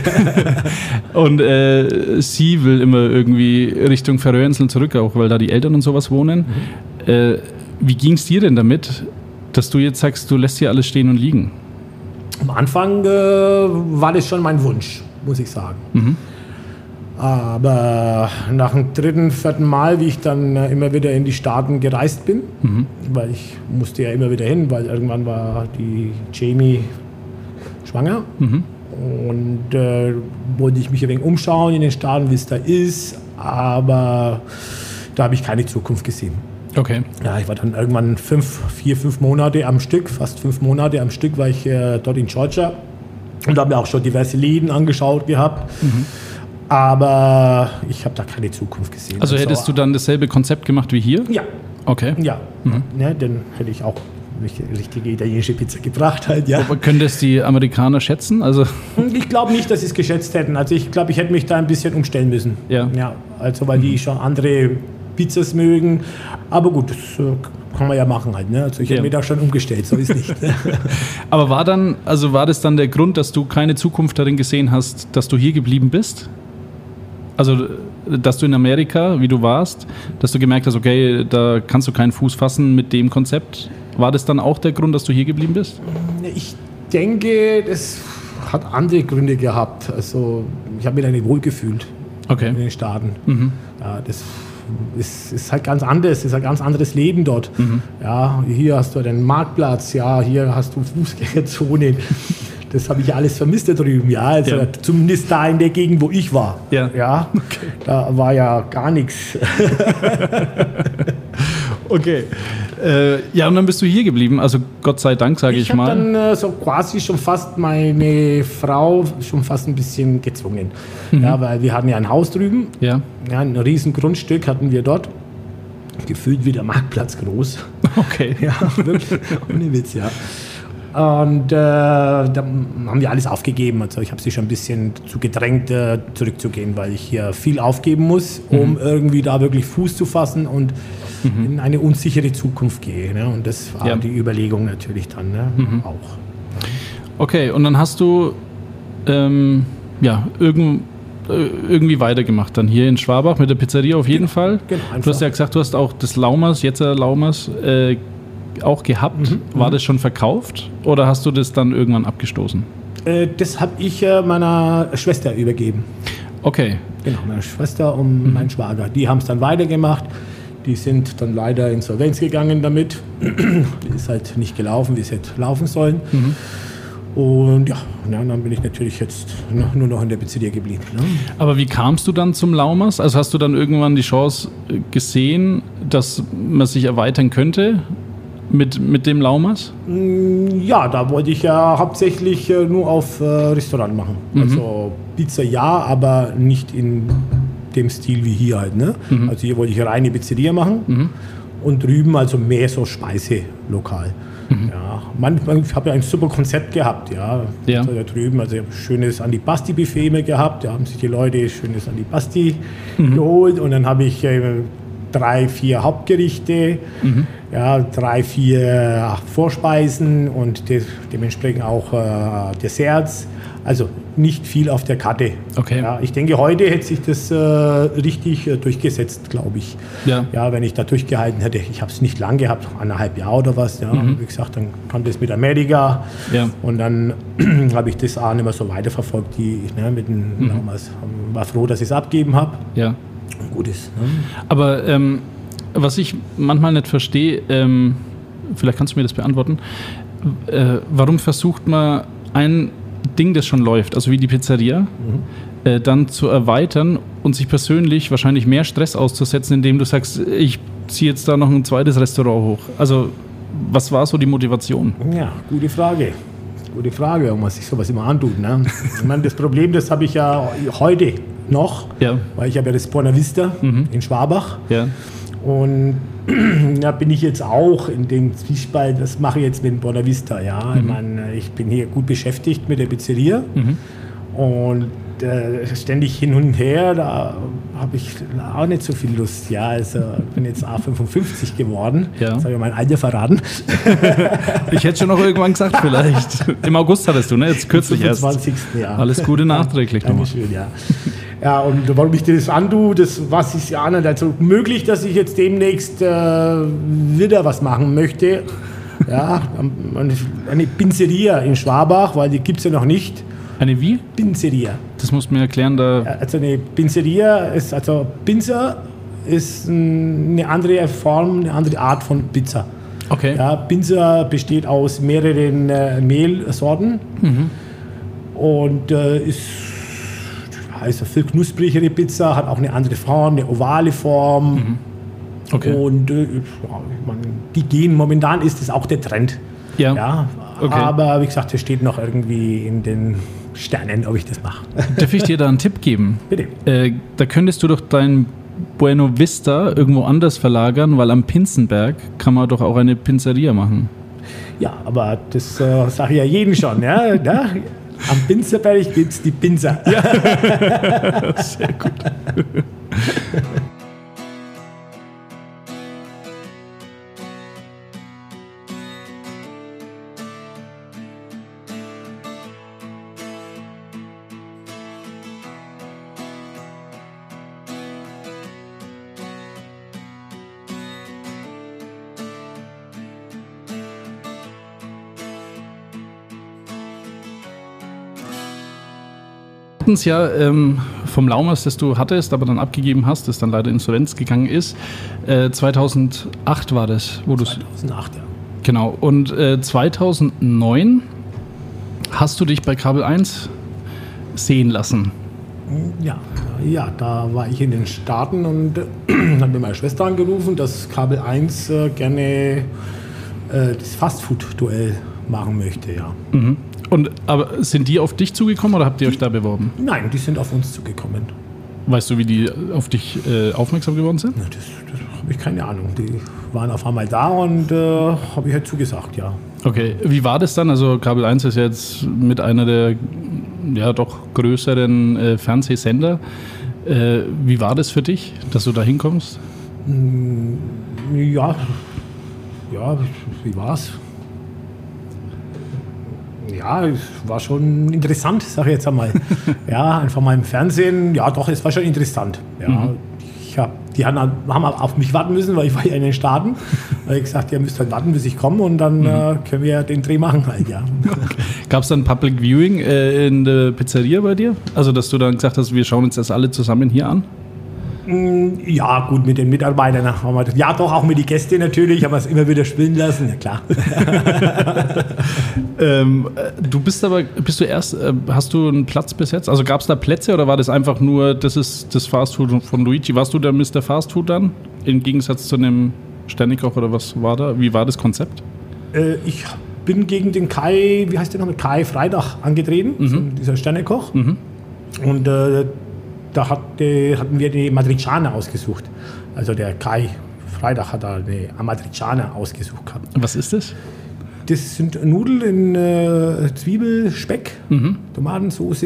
Und äh, sie will immer irgendwie Richtung Färöerinseln zurück, auch weil da die Eltern und sowas wohnen. Äh, wie ging es dir denn damit, dass du jetzt sagst, du lässt hier alles stehen und liegen? Am Anfang äh, war das schon mein Wunsch, muss ich sagen. Aber nach dem dritten, vierten Mal, wie ich dann äh, immer wieder in die Staaten gereist bin, weil ich musste ja immer wieder hin, weil irgendwann war die Jamie schwanger. Und äh, wollte ich mich ein wenig umschauen in den Staaten, wie es da ist. Aber da habe ich keine Zukunft gesehen. Okay. Ja, ich war dann irgendwann fünf, vier, fünf Monate am Stück, fast fünf Monate am Stück war ich äh, dort in Georgia und habe mir auch schon diverse Läden angeschaut gehabt. Aber ich habe da keine Zukunft gesehen. Also hättest du dann dasselbe Konzept gemacht wie hier? Ja, Okay. ja. Ne, dann hätte ich auch richtig- richtige italienische Pizza gebracht halt, ja. Aber können das die Amerikaner schätzen? Also, Und Ich glaube nicht, dass sie es geschätzt hätten. Also ich glaube, ich hätte mich da ein bisschen umstellen müssen. Ja. ja also weil die schon andere Pizzas mögen. Aber gut, das äh, kann man ja machen halt. Ne? Also ich Ja. habe mich da schon umgestellt, so ist nicht. Aber war dann, also war das dann der Grund, dass du keine Zukunft darin gesehen hast, dass du hier geblieben bist? Also, dass du in Amerika, wie du warst, dass du gemerkt hast, okay, da kannst du keinen Fuß fassen mit dem Konzept. War das dann auch der Grund, dass du hier geblieben bist? ich denke, das hat andere Gründe gehabt. Also ich habe mich da nicht wohl gefühlt in Okay. den Staaten. Ja, das ist, ist halt ganz anders, ist ein ganz anderes Leben dort. Ja, hier hast du den Marktplatz, ja, hier hast du Fußgängerzonen. Das habe ich alles vermisst da drüben, ja. Also Ja. zumindest da in der Gegend, wo ich war. Ja. ja Da war ja gar nichts. Okay. Äh, ja, und dann bist du hier geblieben. Also Gott sei Dank, sage ich, Ich habe mal. dann äh, so quasi schon fast meine Frau schon fast ein bisschen gezwungen. Ja, weil wir hatten ja ein Haus drüben, ja. ja, ein riesen Grundstück hatten wir dort. Gefühlt wie der Marktplatz groß. Okay. Ja, wirklich. Ohne Witz, ja. Und äh, da haben wir alles aufgegeben. Also ich habe sie schon ein bisschen dazu gedrängt, äh, zurückzugehen, weil ich hier viel aufgeben muss, um irgendwie da wirklich Fuß zu fassen und in eine unsichere Zukunft gehe. Ne? Und das war Ja. die Überlegung natürlich dann ne? auch. Okay, und dann hast du ähm, ja, irgend, äh, irgendwie weitergemacht. Dann hier in Schwabach mit der Pizzeria auf jeden Fall. genau, du hast ja gesagt, du hast auch das Laumers, jetzt äh, Laumers, äh, auch gehabt. Mhm, War das schon verkauft oder hast du das dann irgendwann abgestoßen? Äh, das habe ich äh, meiner Schwester übergeben. Okay, Genau, meine Schwester und mein Schwager. Die haben es dann weitergemacht. Die sind dann leider Insolvenz gegangen damit. Ist halt nicht gelaufen, wie es hätte laufen sollen. Und ja, na, dann bin ich natürlich jetzt nur noch in der Pizzeria geblieben. Ne? aber wie kamst du dann zum Laumers? Also hast du dann irgendwann die Chance gesehen, dass man sich erweitern könnte mit, mit dem Laumers? Ja, da wollte ich ja hauptsächlich äh, nur auf äh, Restaurant machen. Also Pizza ja, aber nicht in dem Stil wie hier halt. Ne? Also hier wollte ich eine reine Pizzeria machen und drüben also mehr so Speiselokal. Ja, man, man, ich habe ja ein super Konzept gehabt, ja. Ja. Also da drüben, also ich habe ein schönes Antipasti-Buffet gehabt. Da haben sich die Leute schönes Antipasti geholt und dann habe ich äh, drei, vier Hauptgerichte, ja, drei, vier Vorspeisen und de dementsprechend auch äh, Desserts. Also nicht viel auf der Karte. Okay. Ja, ich denke, heute hätte sich das äh, richtig äh, durchgesetzt, glaube ich. Ja. Ja, wenn ich da durchgehalten hätte. Ich habe es nicht lang gehabt, eineinhalb Jahre oder was. Ja. Wie gesagt, dann kam das mit Amerika. Ja. Und dann habe ich das auch nicht mehr so weiterverfolgt, die, ne, mit den Lamas. War froh, dass ich es abgeben habe. Ja. Gut ist. Ne? Aber ähm, was ich manchmal nicht verstehe, ähm, vielleicht kannst du mir das beantworten, äh, warum versucht man ein Ding, das schon läuft, also wie die Pizzeria, äh, dann zu erweitern und sich persönlich wahrscheinlich mehr Stress auszusetzen, indem du sagst, ich ziehe jetzt da noch ein zweites Restaurant hoch. Also was war so die Motivation? Ja, gute Frage. Gute Frage, warum man sich sowas immer antut. Ne? Ich meine, das Problem, das habe ich ja heute noch, Ja. weil ich habe ja das Buena Vista in Schwabach. Ja. Und da bin ich jetzt auch in dem Zwiespalt, das mache ich jetzt mit Buena Vista. Ja? Ich, meine, ich bin hier gut beschäftigt mit der Pizzeria und äh, ständig hin und her, da habe ich auch nicht so viel Lust. Ja, also ich bin jetzt A55 geworden. Ja. Jetzt habe ich mein Alter verraten. Ich hätte schon noch irgendwann gesagt, vielleicht. Im August hattest du, ne? Jetzt kürzlich erst. 25. Jahr. Alles Gute nachträglich nochmal. Dankeschön, ja. Ja, und warum ich das antue, das was ich ja nicht. Also möglich, dass ich jetzt demnächst äh, wieder was machen möchte. Ja, eine- eine Pinzeria in Schwabach, weil die gibt es ja noch nicht. Eine wie? Pinzeria. Das musst du mir erklären, da. Also eine Pinzeria ist, also Pinzer ist ein- eine andere Form, eine andere Art von Pizza. Okay. Ja, Pinzer besteht aus mehreren äh, Mehlsorten und äh, ist also viel knusprigere Pizza, hat auch eine andere Form, eine ovale Form. Okay. Und äh, mein, die gehen, momentan ist es auch der Trend. Ja. Ja, Okay. aber wie gesagt, es steht noch irgendwie in den Sternen, ob ich das mache. Darf ich dir da einen Tipp geben? Bitte. Äh, da könntest du doch dein Bueno Vista irgendwo anders verlagern, weil am Pinzenberg kann man doch auch eine Pizzeria machen. Ja, aber das äh, sage ich ja jedem schon. Ja, ja? Am Pinzerberg gibt es die Pinzer. Sehr gut. Hatten es ja ähm, vom Laumers, das du hattest, aber dann abgegeben hast, das dann leider insolvenz gegangen ist. Äh, 2008 war das, wo du 2008, ja. Genau. Und äh, 2009 hast du dich bei Kabel 1 sehen lassen. Ja, ja, da war ich in den Staaten und äh, habe mir meine Schwester angerufen, dass Kabel 1 äh, gerne äh, das Fastfood-Duell machen möchte, ja. Mhm. Und aber sind die auf dich zugekommen oder habt ihr euch da beworben? Nein, die sind auf uns zugekommen. Weißt du, wie die auf dich äh, aufmerksam geworden sind? Na, Das, das habe ich keine Ahnung. Die waren auf einmal da und äh, habe ich halt zugesagt, ja. Okay, wie war das dann? Also Kabel 1 ist jetzt mit einer der ja doch größeren äh, Fernsehsender. Äh, wie war das für dich, dass du da hinkommst? Ja, ja, wie war's? Ja, es war schon interessant, sage ich jetzt einmal. ja, einfach mal im Fernsehen. Ja, doch, es war schon interessant. Ja, ich hab, die haben, haben auf mich warten müssen, weil ich war ja in den Staaten. Da habe ich gesagt, ihr müsst halt warten, bis ich komme und dann äh, können wir den Dreh machen halt, ja. Gab es dann Public Viewing äh, in der Pizzeria bei dir? Also, dass du dann gesagt hast, wir schauen uns das alle zusammen hier an? Ja, gut, mit den Mitarbeitern haben wir das. Ja, doch, auch mit den Gästen natürlich, haben wir es immer wieder spielen lassen, ja klar. Ähm, äh, du bist aber, bist du erst, äh, hast du einen Platz besetzt? Also gab es da Plätze oder war das einfach nur, das ist das Fastfood von Luigi? Warst du der Mr. Fastfood dann? Im Gegensatz zu einem Sternekoch oder was war da? Wie war das Konzept? Äh, ich bin gegen den Kai, wie heißt der nochmal, Kai Freitag angetreten, so dieser Sternekoch. Und äh, da hatte, hatten wir die Madriciana ausgesucht. Also der Kai Freitag hat da eine Amatriciana ausgesucht gehabt. Was ist das? Das sind Nudeln in äh, Zwiebel, Speck, Tomatensauce.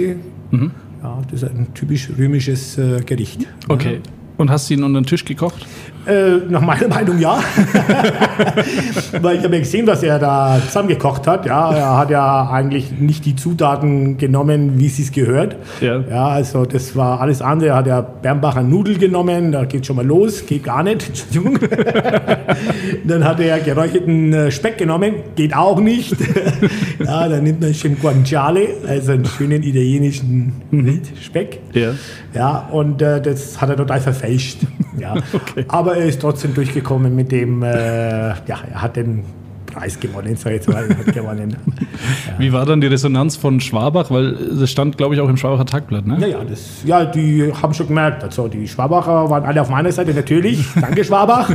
Ja, das ist ein typisch römisches äh, Gericht. Okay. Und hast du ihn unter den Tisch gekocht? Äh, nach meiner Meinung ja. Weil ich habe ja gesehen, was er da zusammengekocht hat. Ja, er hat ja eigentlich nicht die Zutaten genommen, wie sie es gehört. Ja. ja, also das war alles andere. Er hat ja Bernbacher Nudel genommen, da geht schon mal los, geht gar nicht. Entschuldigung. dann hat er geräucherten äh, Speck genommen, geht auch nicht. ja, dann nimmt man schön Guanciale, also einen schönen italienischen Wildspeck. Ja. Ja, und äh, das hat er total verfälscht. Ja. Aber er ist trotzdem durchgekommen mit dem, äh, ja, er hat den Preis gewonnen, sag ich mal, hat gewonnen. Wie war dann die Resonanz von Schwabach? Weil das stand, glaube ich, auch im Schwabacher Tagblatt, ne? Ja, ja, das, ja, die haben schon gemerkt, also die Schwabacher waren alle auf meiner Seite, natürlich, danke Schwabach.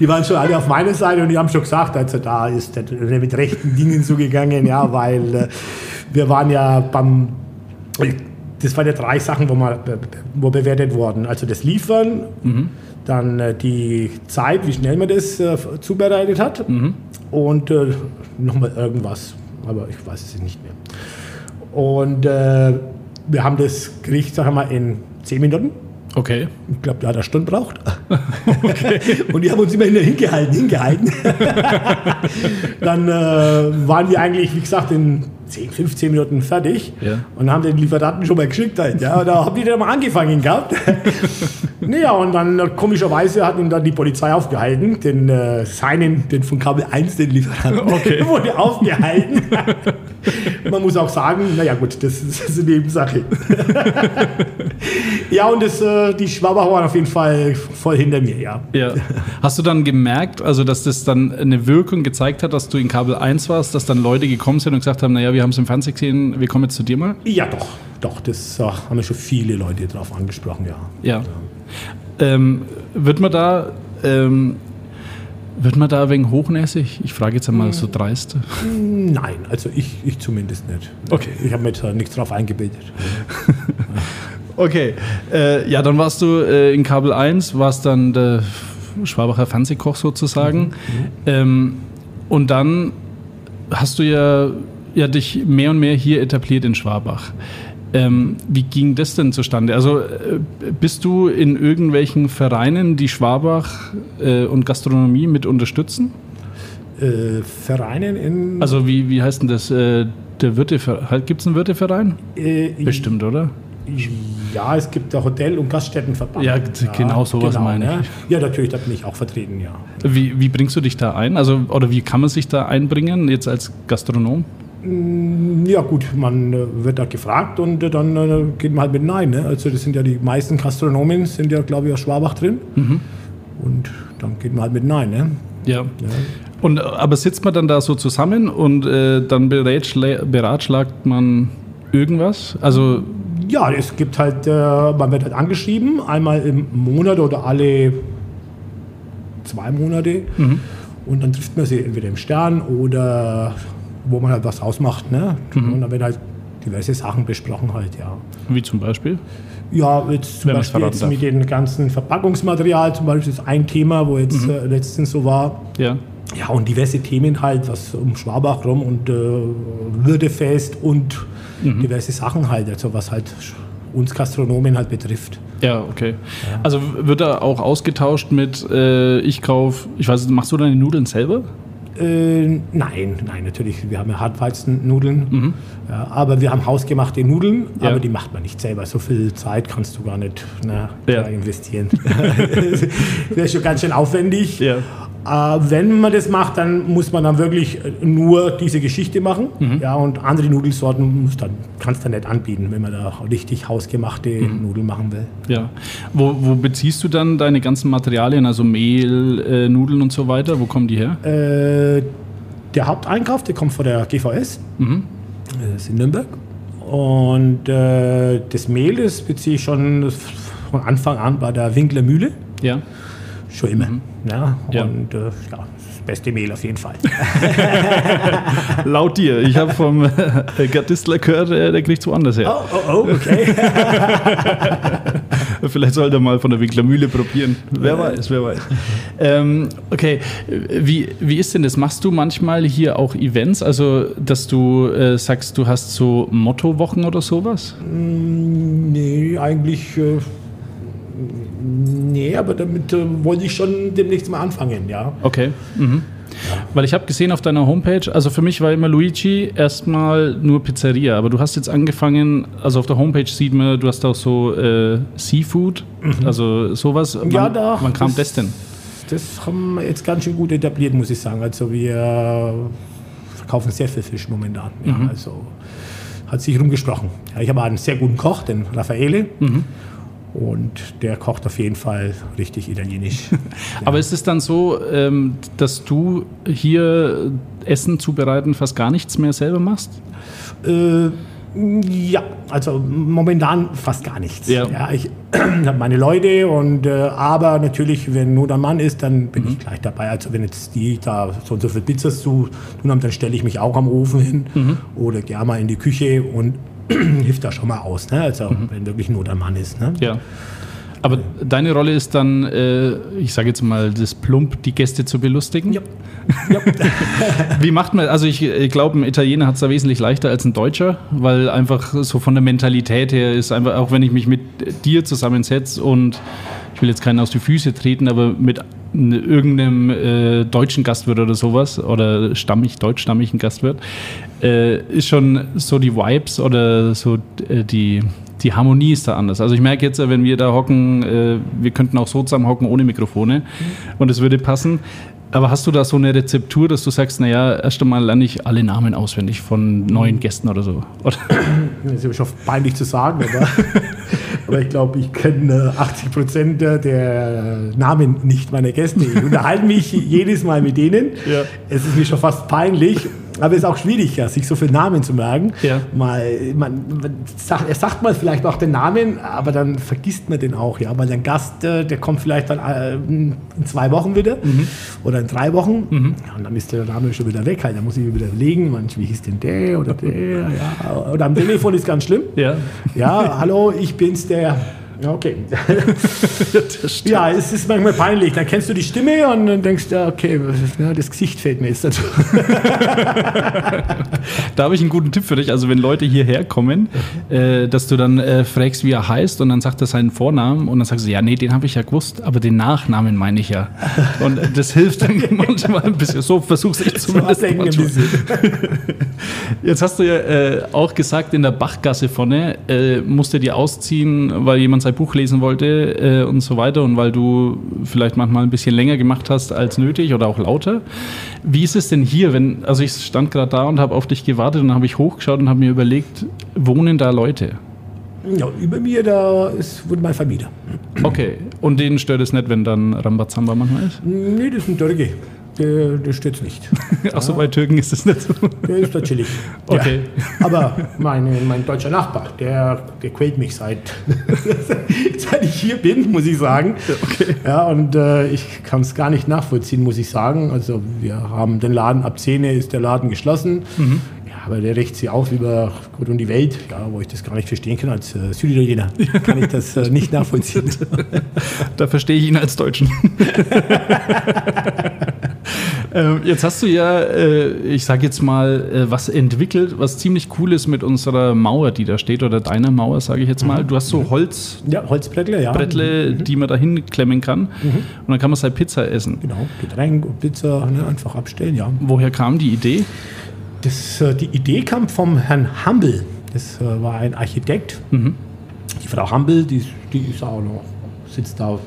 die waren schon alle auf meiner Seite und die haben schon gesagt, also da ist der mit rechten Dingen zugegangen, ja, weil äh, wir waren ja beim, das waren ja drei Sachen, wo, wir, wo bewertet wurden. Also das Liefern, dann äh, die Zeit, wie schnell man das äh, zubereitet hat und äh, nochmal irgendwas, aber ich weiß es nicht mehr. Und äh, wir haben das Gericht, sagen wir mal, in zehn Minuten. Okay. Ich glaube, der hat eine Stunde braucht. Und die haben uns immer hingehalten, hingehalten. Dann äh, waren wir eigentlich, wie gesagt, in 10, 15 Minuten fertig Ja. und haben den Lieferanten schon mal geschickt. Halt, ja. Da haben die dann mal angefangen gehabt. naja, und dann äh, komischerweise hat ihn dann die Polizei aufgehalten, den äh, seinen, den von Kabel 1, den Lieferanten, Okay. wurde aufgehalten. Man muss auch sagen, naja gut, das ist, das ist eine Nebensache. ja, und das, äh, die Schwaber waren auf jeden Fall voll hinter mir, ja. Ja. Hast du dann gemerkt, also dass das dann eine Wirkung gezeigt hat, dass du in Kabel 1 warst, dass dann Leute gekommen sind und gesagt haben, naja, wir haben es im Fernsehen gesehen, wir kommen jetzt zu dir mal? Ja, doch, doch, das äh, haben mir schon viele Leute drauf angesprochen, ja. Ja. Ähm, wird man da, ähm, wird man da wegen hochnäsig? Ich frage jetzt einmal so dreist. Nein, also ich, ich zumindest nicht. Okay. Ich habe mir da nichts drauf eingebildet. Okay. Äh, ja, dann warst du äh, in Kabel 1, warst dann der Schwabacher Fernsehkoch sozusagen. Ähm, und dann hast du ja, ja dich mehr und mehr hier etabliert in Schwabach. Ähm, wie ging das denn zustande? Also äh, bist du in irgendwelchen Vereinen, die Schwabach äh, und Gastronomie mit unterstützen? Äh, Vereinen in. Also wie, wie heißt denn das? Äh, der Wirteverein? Gibt es einen Wirteverein? äh, Bestimmt, oder? Ja, es gibt der Hotel- und Gaststättenverband. Ja, genau sowas meine ja. ich. Ja, natürlich, da bin ich auch vertreten, ja. Wie, wie bringst du dich da ein? Also, oder wie kann man sich da einbringen, jetzt als Gastronom? Ja gut, man äh, wird da gefragt und äh, dann äh, geht man halt mit Nein. Ne? Also das sind ja die meisten Gastronomen, sind ja glaube ich aus Schwabach drin. Und dann geht man halt mit Nein. Ne? Ja. Und, äh, aber sitzt man dann da so zusammen und äh, dann beratschla beratschlagt man irgendwas? Also, Ja, es gibt halt, äh, man wird halt angeschrieben, einmal im Monat oder alle zwei Monate. Und dann trifft man sie entweder im Stern oder wo man halt was ausmacht. Ne? Und dann werden halt diverse Sachen besprochen halt, ja. wie zum Beispiel? Ja, jetzt zum Wenn Beispiel jetzt mit dem ganzen Verpackungsmaterial, zum Beispiel ist ein Thema, wo jetzt äh, letztens so war. Ja. Ja, und diverse Themen halt, was um Schwabach rum und äh, Würdefest und Mhm. diverse Sachen halt, also was halt uns Gastronomen halt betrifft. Ja, okay. Also wird da auch ausgetauscht mit, äh, ich kauf, ich weiß nicht, machst du deine Nudeln selber? Äh, nein, nein, natürlich. Wir haben ja Hartweizennudeln, ja, aber wir haben hausgemachte Nudeln, Mhm. Ja. aber die macht man nicht selber. So viel Zeit kannst du gar nicht ne, Ja. investieren. das ist schon ganz schön aufwendig. Äh, wenn man das macht, dann muss man dann wirklich äh, nur diese Geschichte machen. Mhm. Ja, und andere Nudelsorten muss dann, kannst du nicht anbieten, wenn man da richtig hausgemachte Mhm. Nudeln machen will. Ja. Wo, wo beziehst du dann deine ganzen Materialien, also Mehl, äh, Nudeln und so weiter? Wo kommen die her? Äh, der Haupteinkauf, der kommt von der GVS. Mhm. Das ist in Nürnberg. Und äh, das Mehl, das beziehe ich schon von Anfang an bei der Winkler Mühle. Ja. Schon immer. Ja, Mhm. Ja. und äh, ja, das beste Mehl auf jeden Fall. Laut dir. Ich habe vom äh, Gardistler gehört, äh, der kriegt woanders her. oh, oh, oh, okay. Vielleicht sollte er mal von der Winklermühle probieren. Wer weiß, wer weiß. Ähm, okay, wie, wie ist denn das? Machst du manchmal hier auch Events? Also, dass du äh, sagst, du hast so Mottowochen oder sowas? nee, eigentlich. Nee, aber damit äh, wollte ich schon demnächst mal anfangen, ja. Okay. Mhm. Weil ich habe gesehen auf deiner Homepage, also für mich war immer Luigi erstmal nur Pizzeria, aber du hast jetzt angefangen, also auf der Homepage sieht man, du hast auch so äh, Seafood, also sowas. Wann, Ja, da- wann kam das, das- denn? Das haben wir jetzt ganz schön gut etabliert, muss ich sagen. Also wir verkaufen sehr viel Fisch momentan. Ja, also hat sich rumgesprochen. Ja, ich habe einen sehr guten Koch, den Raffaele. Und der kocht auf jeden Fall richtig italienisch. Aber ist es dann so, ähm, dass du hier Essen zubereiten fast gar nichts mehr selber machst? Äh, ja, also momentan fast gar nichts. Ja. ich habe meine Leute und äh, aber natürlich, wenn nur der Mann ist, dann bin ich gleich dabei. Also wenn jetzt die da so und so viel Pizzas zu tun haben, dann stelle ich mich auch am Ofen hin oder gehe mal in die Küche und hilft da schon mal aus. Ne? Also wenn wirklich nur der Mann ist. Ne? Ja. Aber deine Rolle ist dann, äh, ich sage jetzt mal, das Plump, die Gäste zu belustigen? Ja. Wie macht man, also ich, ich glaube, ein Italiener hat es da wesentlich leichter als ein Deutscher, weil einfach so von der Mentalität her ist einfach, auch wenn ich mich mit dir zusammensetze und ich will jetzt keinen aus die Füße treten, aber mit irgendeinem äh, deutschen Gastwirt oder sowas oder stammig, deutschstammigen Gastwirt, äh, ist schon so die Vibes oder so äh, die, die Harmonie ist da anders. Also ich merke jetzt, wenn wir da hocken, äh, wir könnten auch so zusammen hocken ohne Mikrofone und es würde passen. Aber hast du da so eine Rezeptur, dass du sagst, naja, erst einmal lerne ich alle Namen auswendig von neuen Gästen oder so? Oder? Das ist schon peinlich zu sagen, aber, aber ich glaube, ich kenne äh, 80 Prozent der Namen nicht meiner Gäste. Ich unterhalte mich jedes Mal mit denen. Ja. Es ist mir schon fast peinlich, aber es ist auch schwierig, ja, sich so viele Namen zu merken. Ja. Mal, man, man sagt, er sagt mal vielleicht auch den Namen, aber dann vergisst man den auch, ja, weil ein Gast, äh, der kommt vielleicht dann äh, in zwei Wochen wieder Mhm. oder in drei Wochen ja, und dann ist der Name schon wieder weg. Halt. Da muss ich mir wieder überlegen, manch, wie hieß denn der oder der, ja. Oder am Telefon ist ganz schlimm. Ja. Ja, hallo, ich bin's, der. Ja, okay. ja, es ist manchmal peinlich. Dann kennst du die Stimme und dann denkst du, ja, okay, ja, das Gesicht fällt mir jetzt dazu. Da habe ich einen guten Tipp für dich. Also wenn Leute hierher kommen, äh, dass du dann äh, fragst, wie er heißt und dann sagt er seinen Vornamen und dann sagst du, ja, nee, den habe ich ja gewusst, aber den Nachnamen meine ich ja. Und äh, das hilft dann manchmal ein bisschen. So versuchst ich zumindest Ablenken ein bisschen. Jetzt hast du ja äh, auch gesagt, in der Bachgasse vorne äh, musst du dir ausziehen, weil jemand sein sein Buch lesen wollte äh, und so weiter und weil du vielleicht manchmal ein bisschen länger gemacht hast als nötig oder auch lauter. Wie ist es denn hier, wenn, also ich stand gerade da und habe auf dich gewartet und dann habe ich hochgeschaut und habe mir überlegt, wohnen da Leute? Ja, über mir, da ist, wohnt mein Vermieter. Okay, und denen stört es nicht, wenn dann Rambazamba manchmal ist? Nee, das ist ein Türke. Der, der stört's nicht. Achso, bei Türken ist es nicht so. Der ist da chillig. Okay. Ja. Aber mein, mein deutscher Nachbar, der, der quält mich seit, seit ich hier bin, muss ich sagen. Okay. Ja, und äh, ich kann es gar nicht nachvollziehen, muss ich sagen. Also wir haben den Laden ab 10 Uhr ist der Laden geschlossen. Ja, aber der rächt sich auf über Gott und die Welt, ja, wo ich das gar nicht verstehen kann. Als äh, Süditaliener kann ich das äh, nicht nachvollziehen. Da verstehe ich ihn als Deutschen. Ähm, Jetzt hast du ja, äh, ich sage jetzt mal, äh, was entwickelt, was ziemlich cool ist mit unserer Mauer, die da steht, oder deiner Mauer, sage ich jetzt mal. Du hast so Holzbrettle, ja, Holzbrettle, ja. die man da hinklemmen kann. Und dann kann man seine Pizza essen. Genau, Getränk und Pizza ne, einfach abstellen, ja. Woher kam die Idee? Das, äh, die Idee kam vom Herrn Humble. Das äh, war ein Architekt. Die Frau Humble, die, die ist auch noch, sitzt da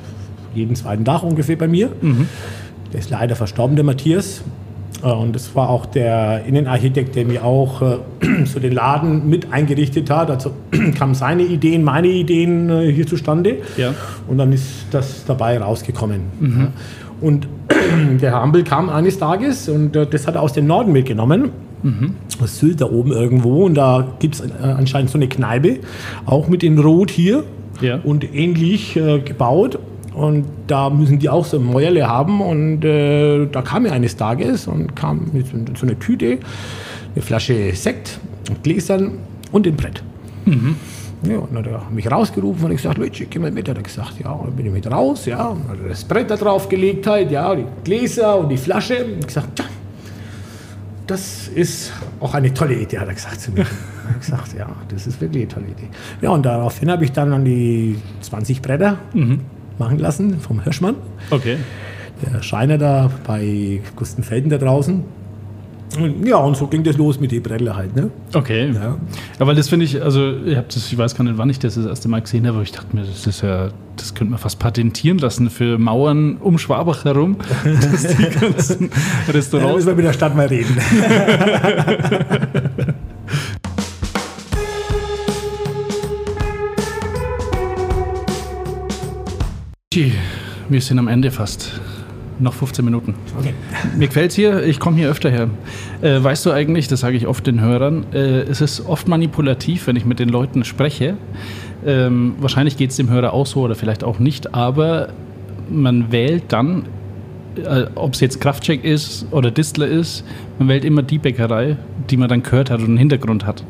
jeden zweiten Tag ungefähr bei mir. Der ist leider verstorben, der Matthias. Äh, Und das war auch der Innenarchitekt, der mir auch äh, so den Laden mit eingerichtet hat. Also kamen seine Ideen, meine Ideen äh, hier zustande. Ja. Und dann ist das dabei rausgekommen. Ja. Und der Herr Hampel kam eines Tages und äh, das hat er aus dem Norden mitgenommen. Aus Sylt da oben irgendwo. Und da gibt es anscheinend so eine Kneipe, auch mit in Rot hier Ja. und ähnlich äh, gebaut. Und da müssen die auch so Mäuerle haben. Und äh, da kam er eines Tages und kam mit so, einer Tüte, eine Flasche Sekt, und Gläsern und ein Brett. Ja, und dann hat er mich rausgerufen und ich gesagt, Luigi, geh mal mit. Hat er gesagt, ja, und dann bin ich mit raus, ja, und hat er das Brett da drauf gelegt halt, ja, die Gläser und die Flasche. Und ich gesagt, ja, das ist auch eine tolle Idee, hat er gesagt zu mir. Ich habe gesagt, ja, das ist wirklich eine tolle Idee. Ja, und daraufhin habe ich dann an die 20 Bretter machen lassen vom Hirschmann, Okay. der Schreiner da bei Gustenfelden da draußen. Ja, und so ging das los mit den Bretter halt, ne? Okay. Ja. Ja, weil das finde ich, also ich, hab das, ich weiß gar nicht, wann ich das das erste Mal gesehen habe, aber ich dachte mir, das ist ja, das könnte man fast patentieren lassen für Mauern um Schwabach herum, dass die ganzen Ja, da Restaurants. müssen wir mit der Stadt mal reden. Wir sind am Ende fast. Noch 15 Minuten. Okay. Mir gefällt hier, ich komme hier öfter her. Äh, weißt du eigentlich, das sage ich oft den Hörern, äh, es ist oft manipulativ, wenn ich mit den Leuten spreche. Ähm, wahrscheinlich geht es dem Hörer auch so oder vielleicht auch nicht, aber man wählt dann, äh, ob es jetzt Kraftcheck ist oder Distler ist, man wählt immer die Bäckerei, die man dann gehört hat und einen Hintergrund hat.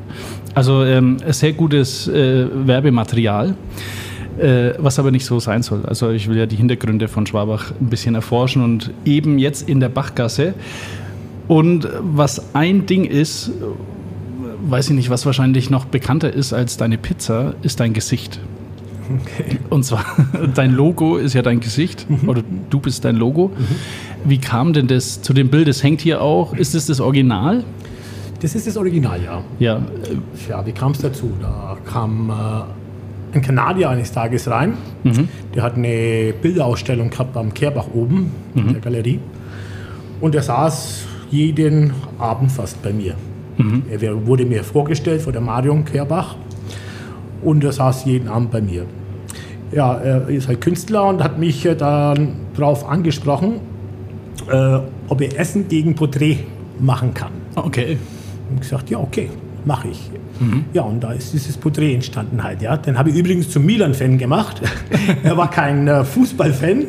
Also ähm, sehr gutes äh, Werbematerial. Äh, was aber nicht so sein soll. Also ich will ja die Hintergründe von Schwabach ein bisschen erforschen und eben jetzt in der Bachgasse. Und was ein Ding ist, weiß ich nicht, was wahrscheinlich noch bekannter ist als deine Pizza, ist dein Gesicht. okay. Und zwar, dein Logo ist ja dein Gesicht oder du bist dein Logo. Wie kam denn das zu dem Bild? Das hängt hier auch. Ist es das Original? Das ist das Original, ja. Ja. Ja, wie kam es dazu? Da kam äh, ein Kanadier eines Tages rein. Der hat eine Bilderausstellung gehabt am Kehrbach oben in der Galerie. Und er saß jeden Abend fast bei mir. Er wär- wurde mir vorgestellt von der Marion Kehrbach. Und er saß jeden Abend bei mir. Ja, er ist halt Künstler und hat mich äh, dann darauf angesprochen, äh, ob er Essen gegen Porträt machen kann. Okay. Und gesagt, ja, okay, mache ich. Ja, und da ist dieses Porträt entstanden halt, ja. Den habe ich übrigens zum Milan-Fan gemacht. er war kein äh, Fußball-Fan,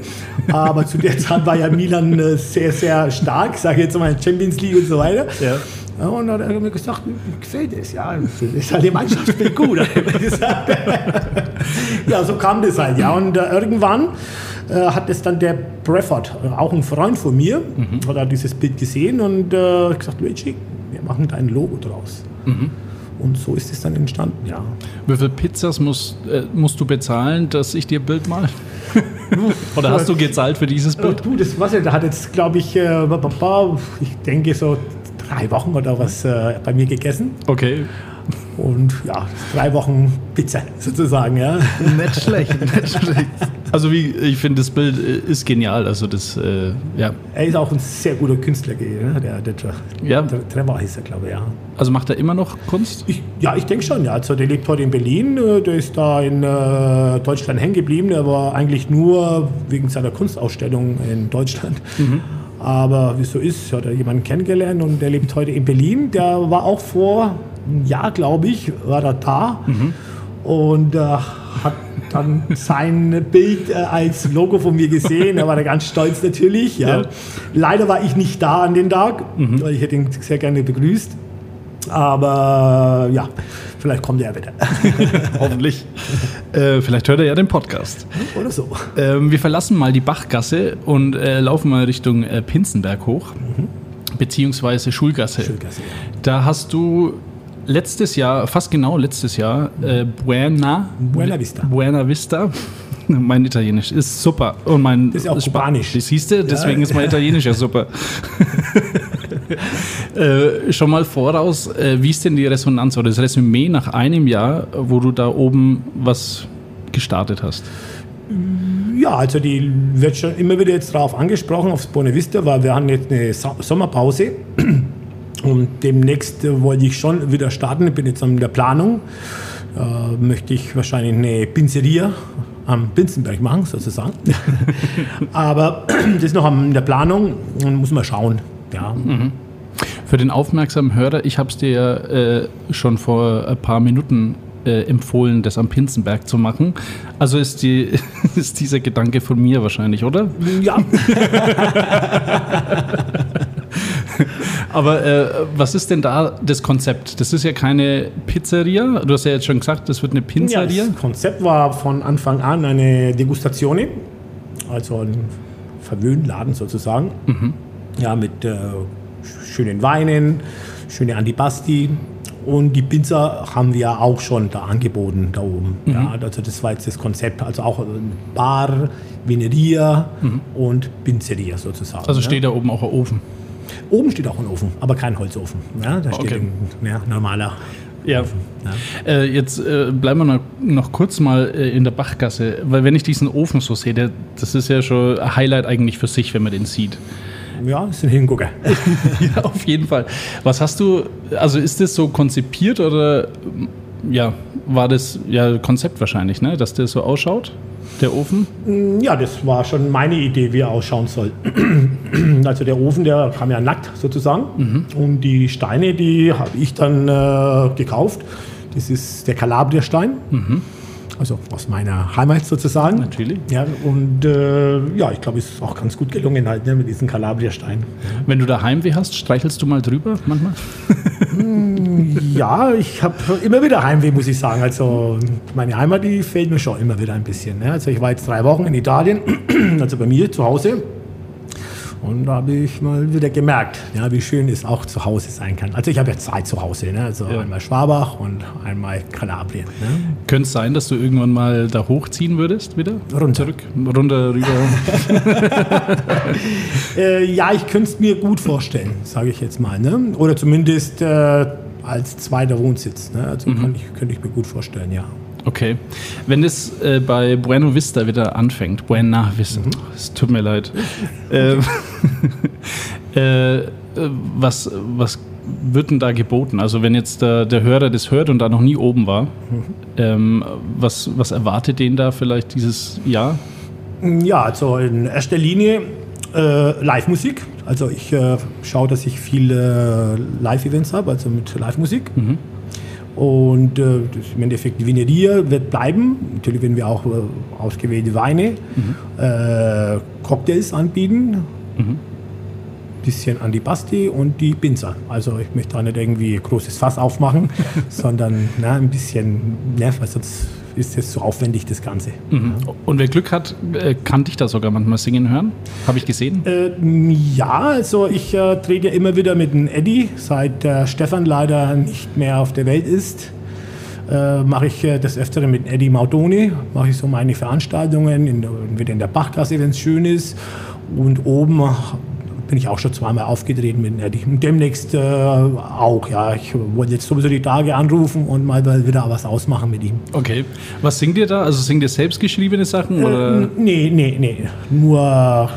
aber zu der Zeit war ja Milan äh, sehr, sehr stark, sage ich jetzt mal, Champions League und so weiter. Ja. Ja, und dann hat er mir gesagt, mir gefällt es, ja, das ist halt die gut. hat er mir gesagt. ja, so kam das halt, ja. Und äh, irgendwann äh, hat es dann der Brefford, äh, auch ein Freund von mir, hat er dieses Bild gesehen und äh, gesagt, Luigi, wir machen da ein Logo draus. Und so ist es dann entstanden, ja. Wie viele Pizzas musst, äh, musst du bezahlen, dass ich dir ein Bild mal? Oder hast du gezahlt für dieses Bild? du, das was der hat jetzt, glaube ich, äh, ich denke so drei Wochen oder was äh, bei mir gegessen. Okay. Und ja, drei Wochen Pizza sozusagen, ja. Nicht schlecht, nicht schlecht. Also wie, ich finde, das Bild äh, ist genial. Also das, äh, ja. Er ist auch ein sehr guter Künstler, ne? der, der, Ja. der Trevor hieß er, glaube ich, ja. Also macht er immer noch Kunst? Ich, ja, ich denke schon, ja. Also der lebt heute in Berlin, äh, der ist da in äh, Deutschland hängen geblieben, der war eigentlich nur wegen seiner Kunstausstellung in Deutschland. Aber wie es so ist, hat er jemanden kennengelernt und der lebt heute in Berlin. Der war auch vor Jahr, glaube ich, war er da und äh, hat dann sein Bild äh, als Logo von mir gesehen. Da war er ganz stolz natürlich. Ja. Ja. Leider war ich nicht da an dem Tag, weil ich hätte ihn sehr gerne begrüßt. Aber ja, vielleicht kommt er wieder. Hoffentlich. äh, vielleicht hört er ja den Podcast. Oder so. Ähm, wir verlassen mal die Bachgasse und äh, laufen mal Richtung äh, Pinzenberg hoch, beziehungsweise Schulgasse. Schulgasse, ja. Da hast du letztes Jahr, fast genau letztes Jahr, äh, Buena, Buena Vista. Buena Vista. Mein Italienisch ist super. Und mein Das ist auch Spa- kubanisch. Das siehst du, deswegen ist mein Italienisch ja super. äh, schon mal voraus, äh, wie ist denn die Resonanz oder das Resümee nach einem Jahr, wo du da oben was gestartet hast? Ja, also die wird schon immer wieder jetzt drauf angesprochen, aufs Buena Vista, weil wir haben jetzt eine Sommerpause. Und demnächst äh, wollte ich schon wieder starten. Ich bin jetzt an der Planung. Äh, möchte ich wahrscheinlich eine Pinzeria am Pinzenberg machen, sozusagen. Aber das ist noch an der Planung und muss man schauen. Ja. Für den aufmerksamen Hörer, ich habe es dir ja äh, schon vor ein paar Minuten äh, empfohlen, das am Pinzenberg zu machen. Also ist, die, ist dieser Gedanke von mir wahrscheinlich, oder? ja. Aber äh, was ist denn da das Konzept? Das ist ja keine Pizzeria. Du hast ja jetzt schon gesagt, das wird eine Ja, Pinzeria. das Konzept war von Anfang an eine Degustation, also ein Verwöhnladen sozusagen. Ja, mit äh, schönen Weinen, schöne Antipasti. Und die Pizza haben wir auch schon da angeboten, da oben. Ja, also das war jetzt das Konzept. Also auch ein Bar, Vineria und Pizzeria sozusagen. Also ja. steht da oben auch ein Ofen. Oben steht auch ein Ofen, aber kein Holzofen. Ja, da steht Okay. ein ja, normaler Ja. Ofen. Ja. Äh, jetzt äh, bleiben wir noch, noch kurz mal äh, in der Bachgasse, weil wenn ich diesen Ofen so sehe, der, das ist ja schon ein Highlight eigentlich für sich, wenn man den sieht. ja, ist ein Hingucker. ja, auf jeden Fall. Was hast du, also ist das so konzipiert oder ja, war das ja Konzept wahrscheinlich, ne? dass der so ausschaut, der Ofen? Ja, das war schon meine Idee, wie er ausschauen soll. Also der Ofen, der kam ja nackt sozusagen. Und die Steine, die habe ich dann äh, gekauft. Das ist der Calabria-Stein. Also aus meiner Heimat sozusagen. Natürlich. Ja, und äh, ja, ich glaube, es ist auch ganz gut gelungen halt ne, mit diesem Calabria-Stein. Wenn du da Heimweh hast, streichelst du mal drüber manchmal? Ja, ich habe immer wieder Heimweh, muss ich sagen. Also meine Heimat, die fehlt mir schon immer wieder ein bisschen. Ne? Also ich war jetzt drei Wochen in Italien, also bei mir zu Hause. Und da habe ich mal wieder gemerkt, ja, wie schön es auch zu Hause sein kann. Also ich habe ja zwei zu Hause, ne? also Ja. einmal Schwabach und einmal Kalabrien. Ne? Könnte es sein, dass du irgendwann mal da hochziehen würdest wieder? Runter. Zurück, runter, rüber. Äh, ja, ich könnte es mir gut vorstellen, sage ich jetzt mal. Ne? Oder zumindest äh, als zweiter Wohnsitz. Ne? Also kann ich, könnte ich mir gut vorstellen, ja. Okay. Wenn es äh, bei Bueno Vista wieder anfängt, Buena Vista, es tut mir leid. ähm, äh, äh, was, was wird denn da geboten? Also wenn jetzt der, der Hörer das hört und da noch nie oben war, ähm, was, was erwartet den da vielleicht dieses Jahr? Ja, also in erster Linie äh, Live-Musik. Also ich äh, schaue, dass ich viele Live-Events habe, also mit Live-Musik. Und äh, im Endeffekt die Vineria wird bleiben. Natürlich werden wir auch äh, ausgewählte Weine, äh, Cocktails anbieten. Bisschen Antipasti und die Pinzer. Also ich möchte da nicht irgendwie ein großes Fass aufmachen, sondern na, ein bisschen, ne, weil sonst ist es so aufwendig, das Ganze. Und wer Glück hat, äh, kann dich da sogar manchmal singen hören. Habe ich gesehen. Äh, ja, also ich äh, trete ja immer wieder mit dem Eddie, seit äh, Stefan leider nicht mehr auf der Welt ist. Äh, mache ich äh, des Öfteren mit Eddie Maudoni, mache ich so meine Veranstaltungen, in entweder in der Bachgasse, wenn es schön ist, und oben bin ich auch schon zweimal aufgetreten mit. Und demnächst äh, auch, ja. Ich wollte jetzt sowieso die Tage anrufen und mal wieder was ausmachen mit ihm. Okay. Was singt ihr da? Also singt ihr selbstgeschriebene Sachen? Äh, oder? nee, nee, nee. Nur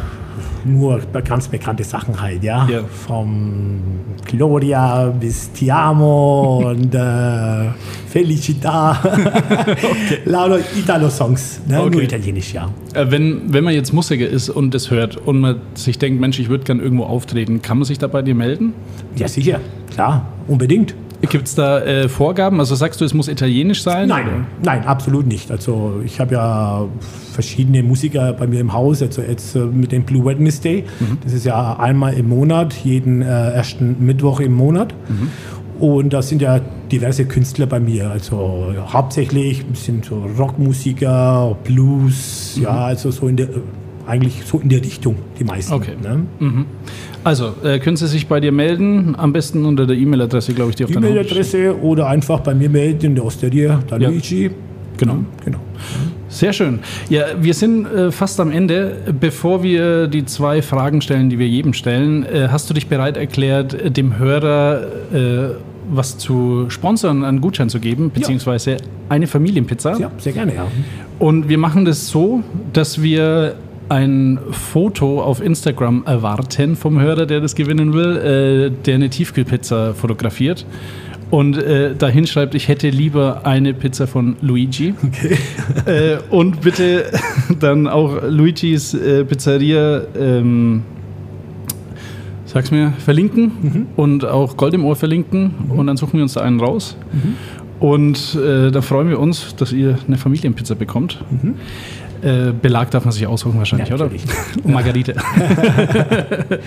nur ganz bekannte Sachen halt, ja. Ja. Vom Gloria bis Ti amo und äh, Felicita. Lauter Italo-Songs, ne? Okay. nur italienisch, ja. Äh, Wenn, wenn man jetzt Musiker ist und das hört und man sich denkt, Mensch, ich würde gern irgendwo auftreten, kann man sich da bei dir melden? Ja, sicher, klar, unbedingt. Gibt es da äh, Vorgaben? Also sagst du, es muss italienisch sein? Nein, nein, absolut nicht. Also ich habe ja verschiedene Musiker bei mir im Haus, also jetzt äh, mit dem Blue Wednesday. Das ist ja einmal im Monat, jeden äh, ersten Mittwoch im Monat. Und da sind ja diverse Künstler bei mir. Also ja, hauptsächlich bisschen so Rockmusiker, Blues, ja, also so in der eigentlich so in der Richtung, die meisten. Okay. Ne? Also, äh, können Sie sich bei dir melden? Am besten unter der E-Mail-Adresse, glaube ich, die auf Homepage- E-Mail-Adresse oder einfach bei mir melden in der Osteria, da Ja. Luigi. Genau. Genau. Sehr schön. Ja, wir sind äh, fast am Ende. Bevor wir die zwei Fragen stellen, die wir jedem stellen, äh, hast du dich bereit erklärt, dem Hörer äh, was zu sponsern, einen Gutschein zu geben, beziehungsweise eine Familienpizza? Ja, sehr gerne, ja. Und wir machen das so, dass wir ein Foto auf Instagram erwarten vom Hörer, der das gewinnen will, äh, der eine Tiefkühlpizza fotografiert. Und äh, dahin schreibt, ich hätte lieber eine Pizza von Luigi. Okay. Äh, und bitte dann auch Luigis äh, Pizzeria, ähm, sag's mir, verlinken und auch Gold im Ohr verlinken. Und dann suchen wir uns da einen raus. Und äh, da freuen wir uns, dass ihr eine Familienpizza bekommt. Äh, Belag darf man sich aussuchen wahrscheinlich, Ja, oder? Und Margarite.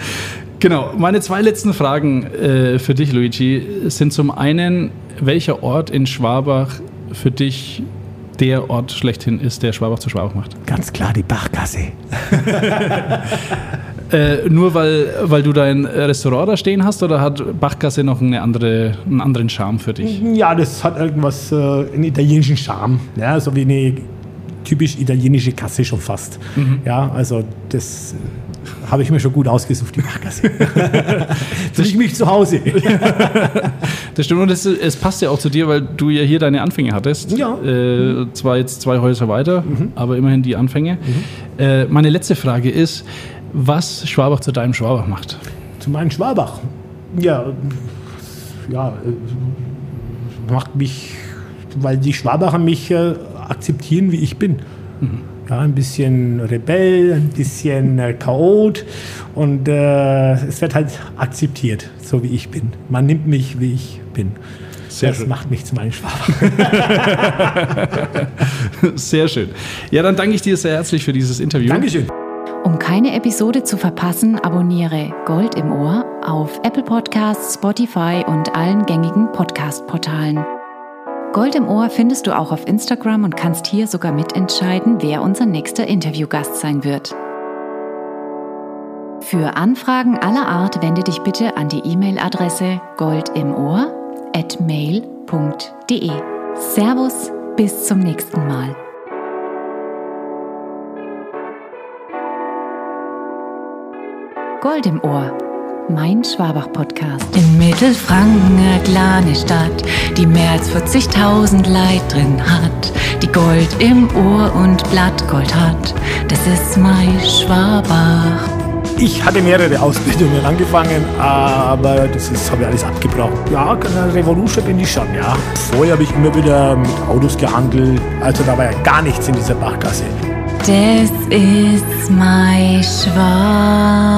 genau. Meine zwei letzten Fragen äh, für dich, Luigi, sind zum einen, welcher Ort in Schwabach für dich der Ort schlechthin ist, der Schwabach zu Schwabach macht? Ganz klar die Bachgasse. Äh, nur weil, weil du dein Restaurant da stehen hast oder hat Bachgasse noch eine andere, einen anderen Charme für dich? Ja, das hat irgendwas, äh, einen italienischen Charme. Ja, so wie eine typisch italienische Kasse schon fast. Ja, also das äh, habe ich mir schon gut ausgesucht, die Bachgasse. Fühle ich mich zu Hause. Das stimmt und es, es passt ja auch zu dir, weil du ja hier deine Anfänge hattest. Ja. Äh, zwar jetzt zwei Häuser weiter, aber immerhin die Anfänge. Äh, meine letzte Frage ist, was Schwabach zu deinem Schwabach macht. zu meinem Schwabach. Ja, ja, äh, macht mich, weil die Schwabacher mich äh, akzeptieren, wie ich bin. Ja, ein bisschen Rebell, ein bisschen äh, Chaot und äh, es wird halt akzeptiert, so wie ich bin. Man nimmt mich, wie ich bin. Sehr das schön. macht mich zu meinem Schwabach. Sehr schön. Ja, dann danke ich dir sehr herzlich für dieses Interview. Dankeschön. Um keine Episode zu verpassen, abonniere Gold im Ohr auf Apple Podcasts, Spotify und allen gängigen Podcast-Portalen. Gold im Ohr findest du auch auf Instagram und kannst hier sogar mitentscheiden, wer unser nächster Interviewgast sein wird. Für Anfragen aller Art wende dich bitte an die E-Mail-Adresse goldimohr@mail.de. Servus, bis zum nächsten Mal. Gold im Ohr, mein Schwabach-Podcast. In Mittelfranken, eine kleine Stadt, die mehr als 40.000 Leid drin hat, die Gold im Ohr und Blattgold hat. Das ist mein Schwabach. Ich hatte mehrere Ausbildungen angefangen, aber das ist- habe ich alles abgebrochen. Ja, Revolution bin ich schon, ja. Vorher habe ich immer wieder mit Autos gehandelt, also da war ja gar nichts in dieser Bachgasse. Das ist mein Schwabach.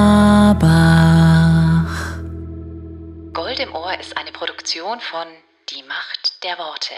Gold im Ohr ist eine Produktion von Die Macht der Worte.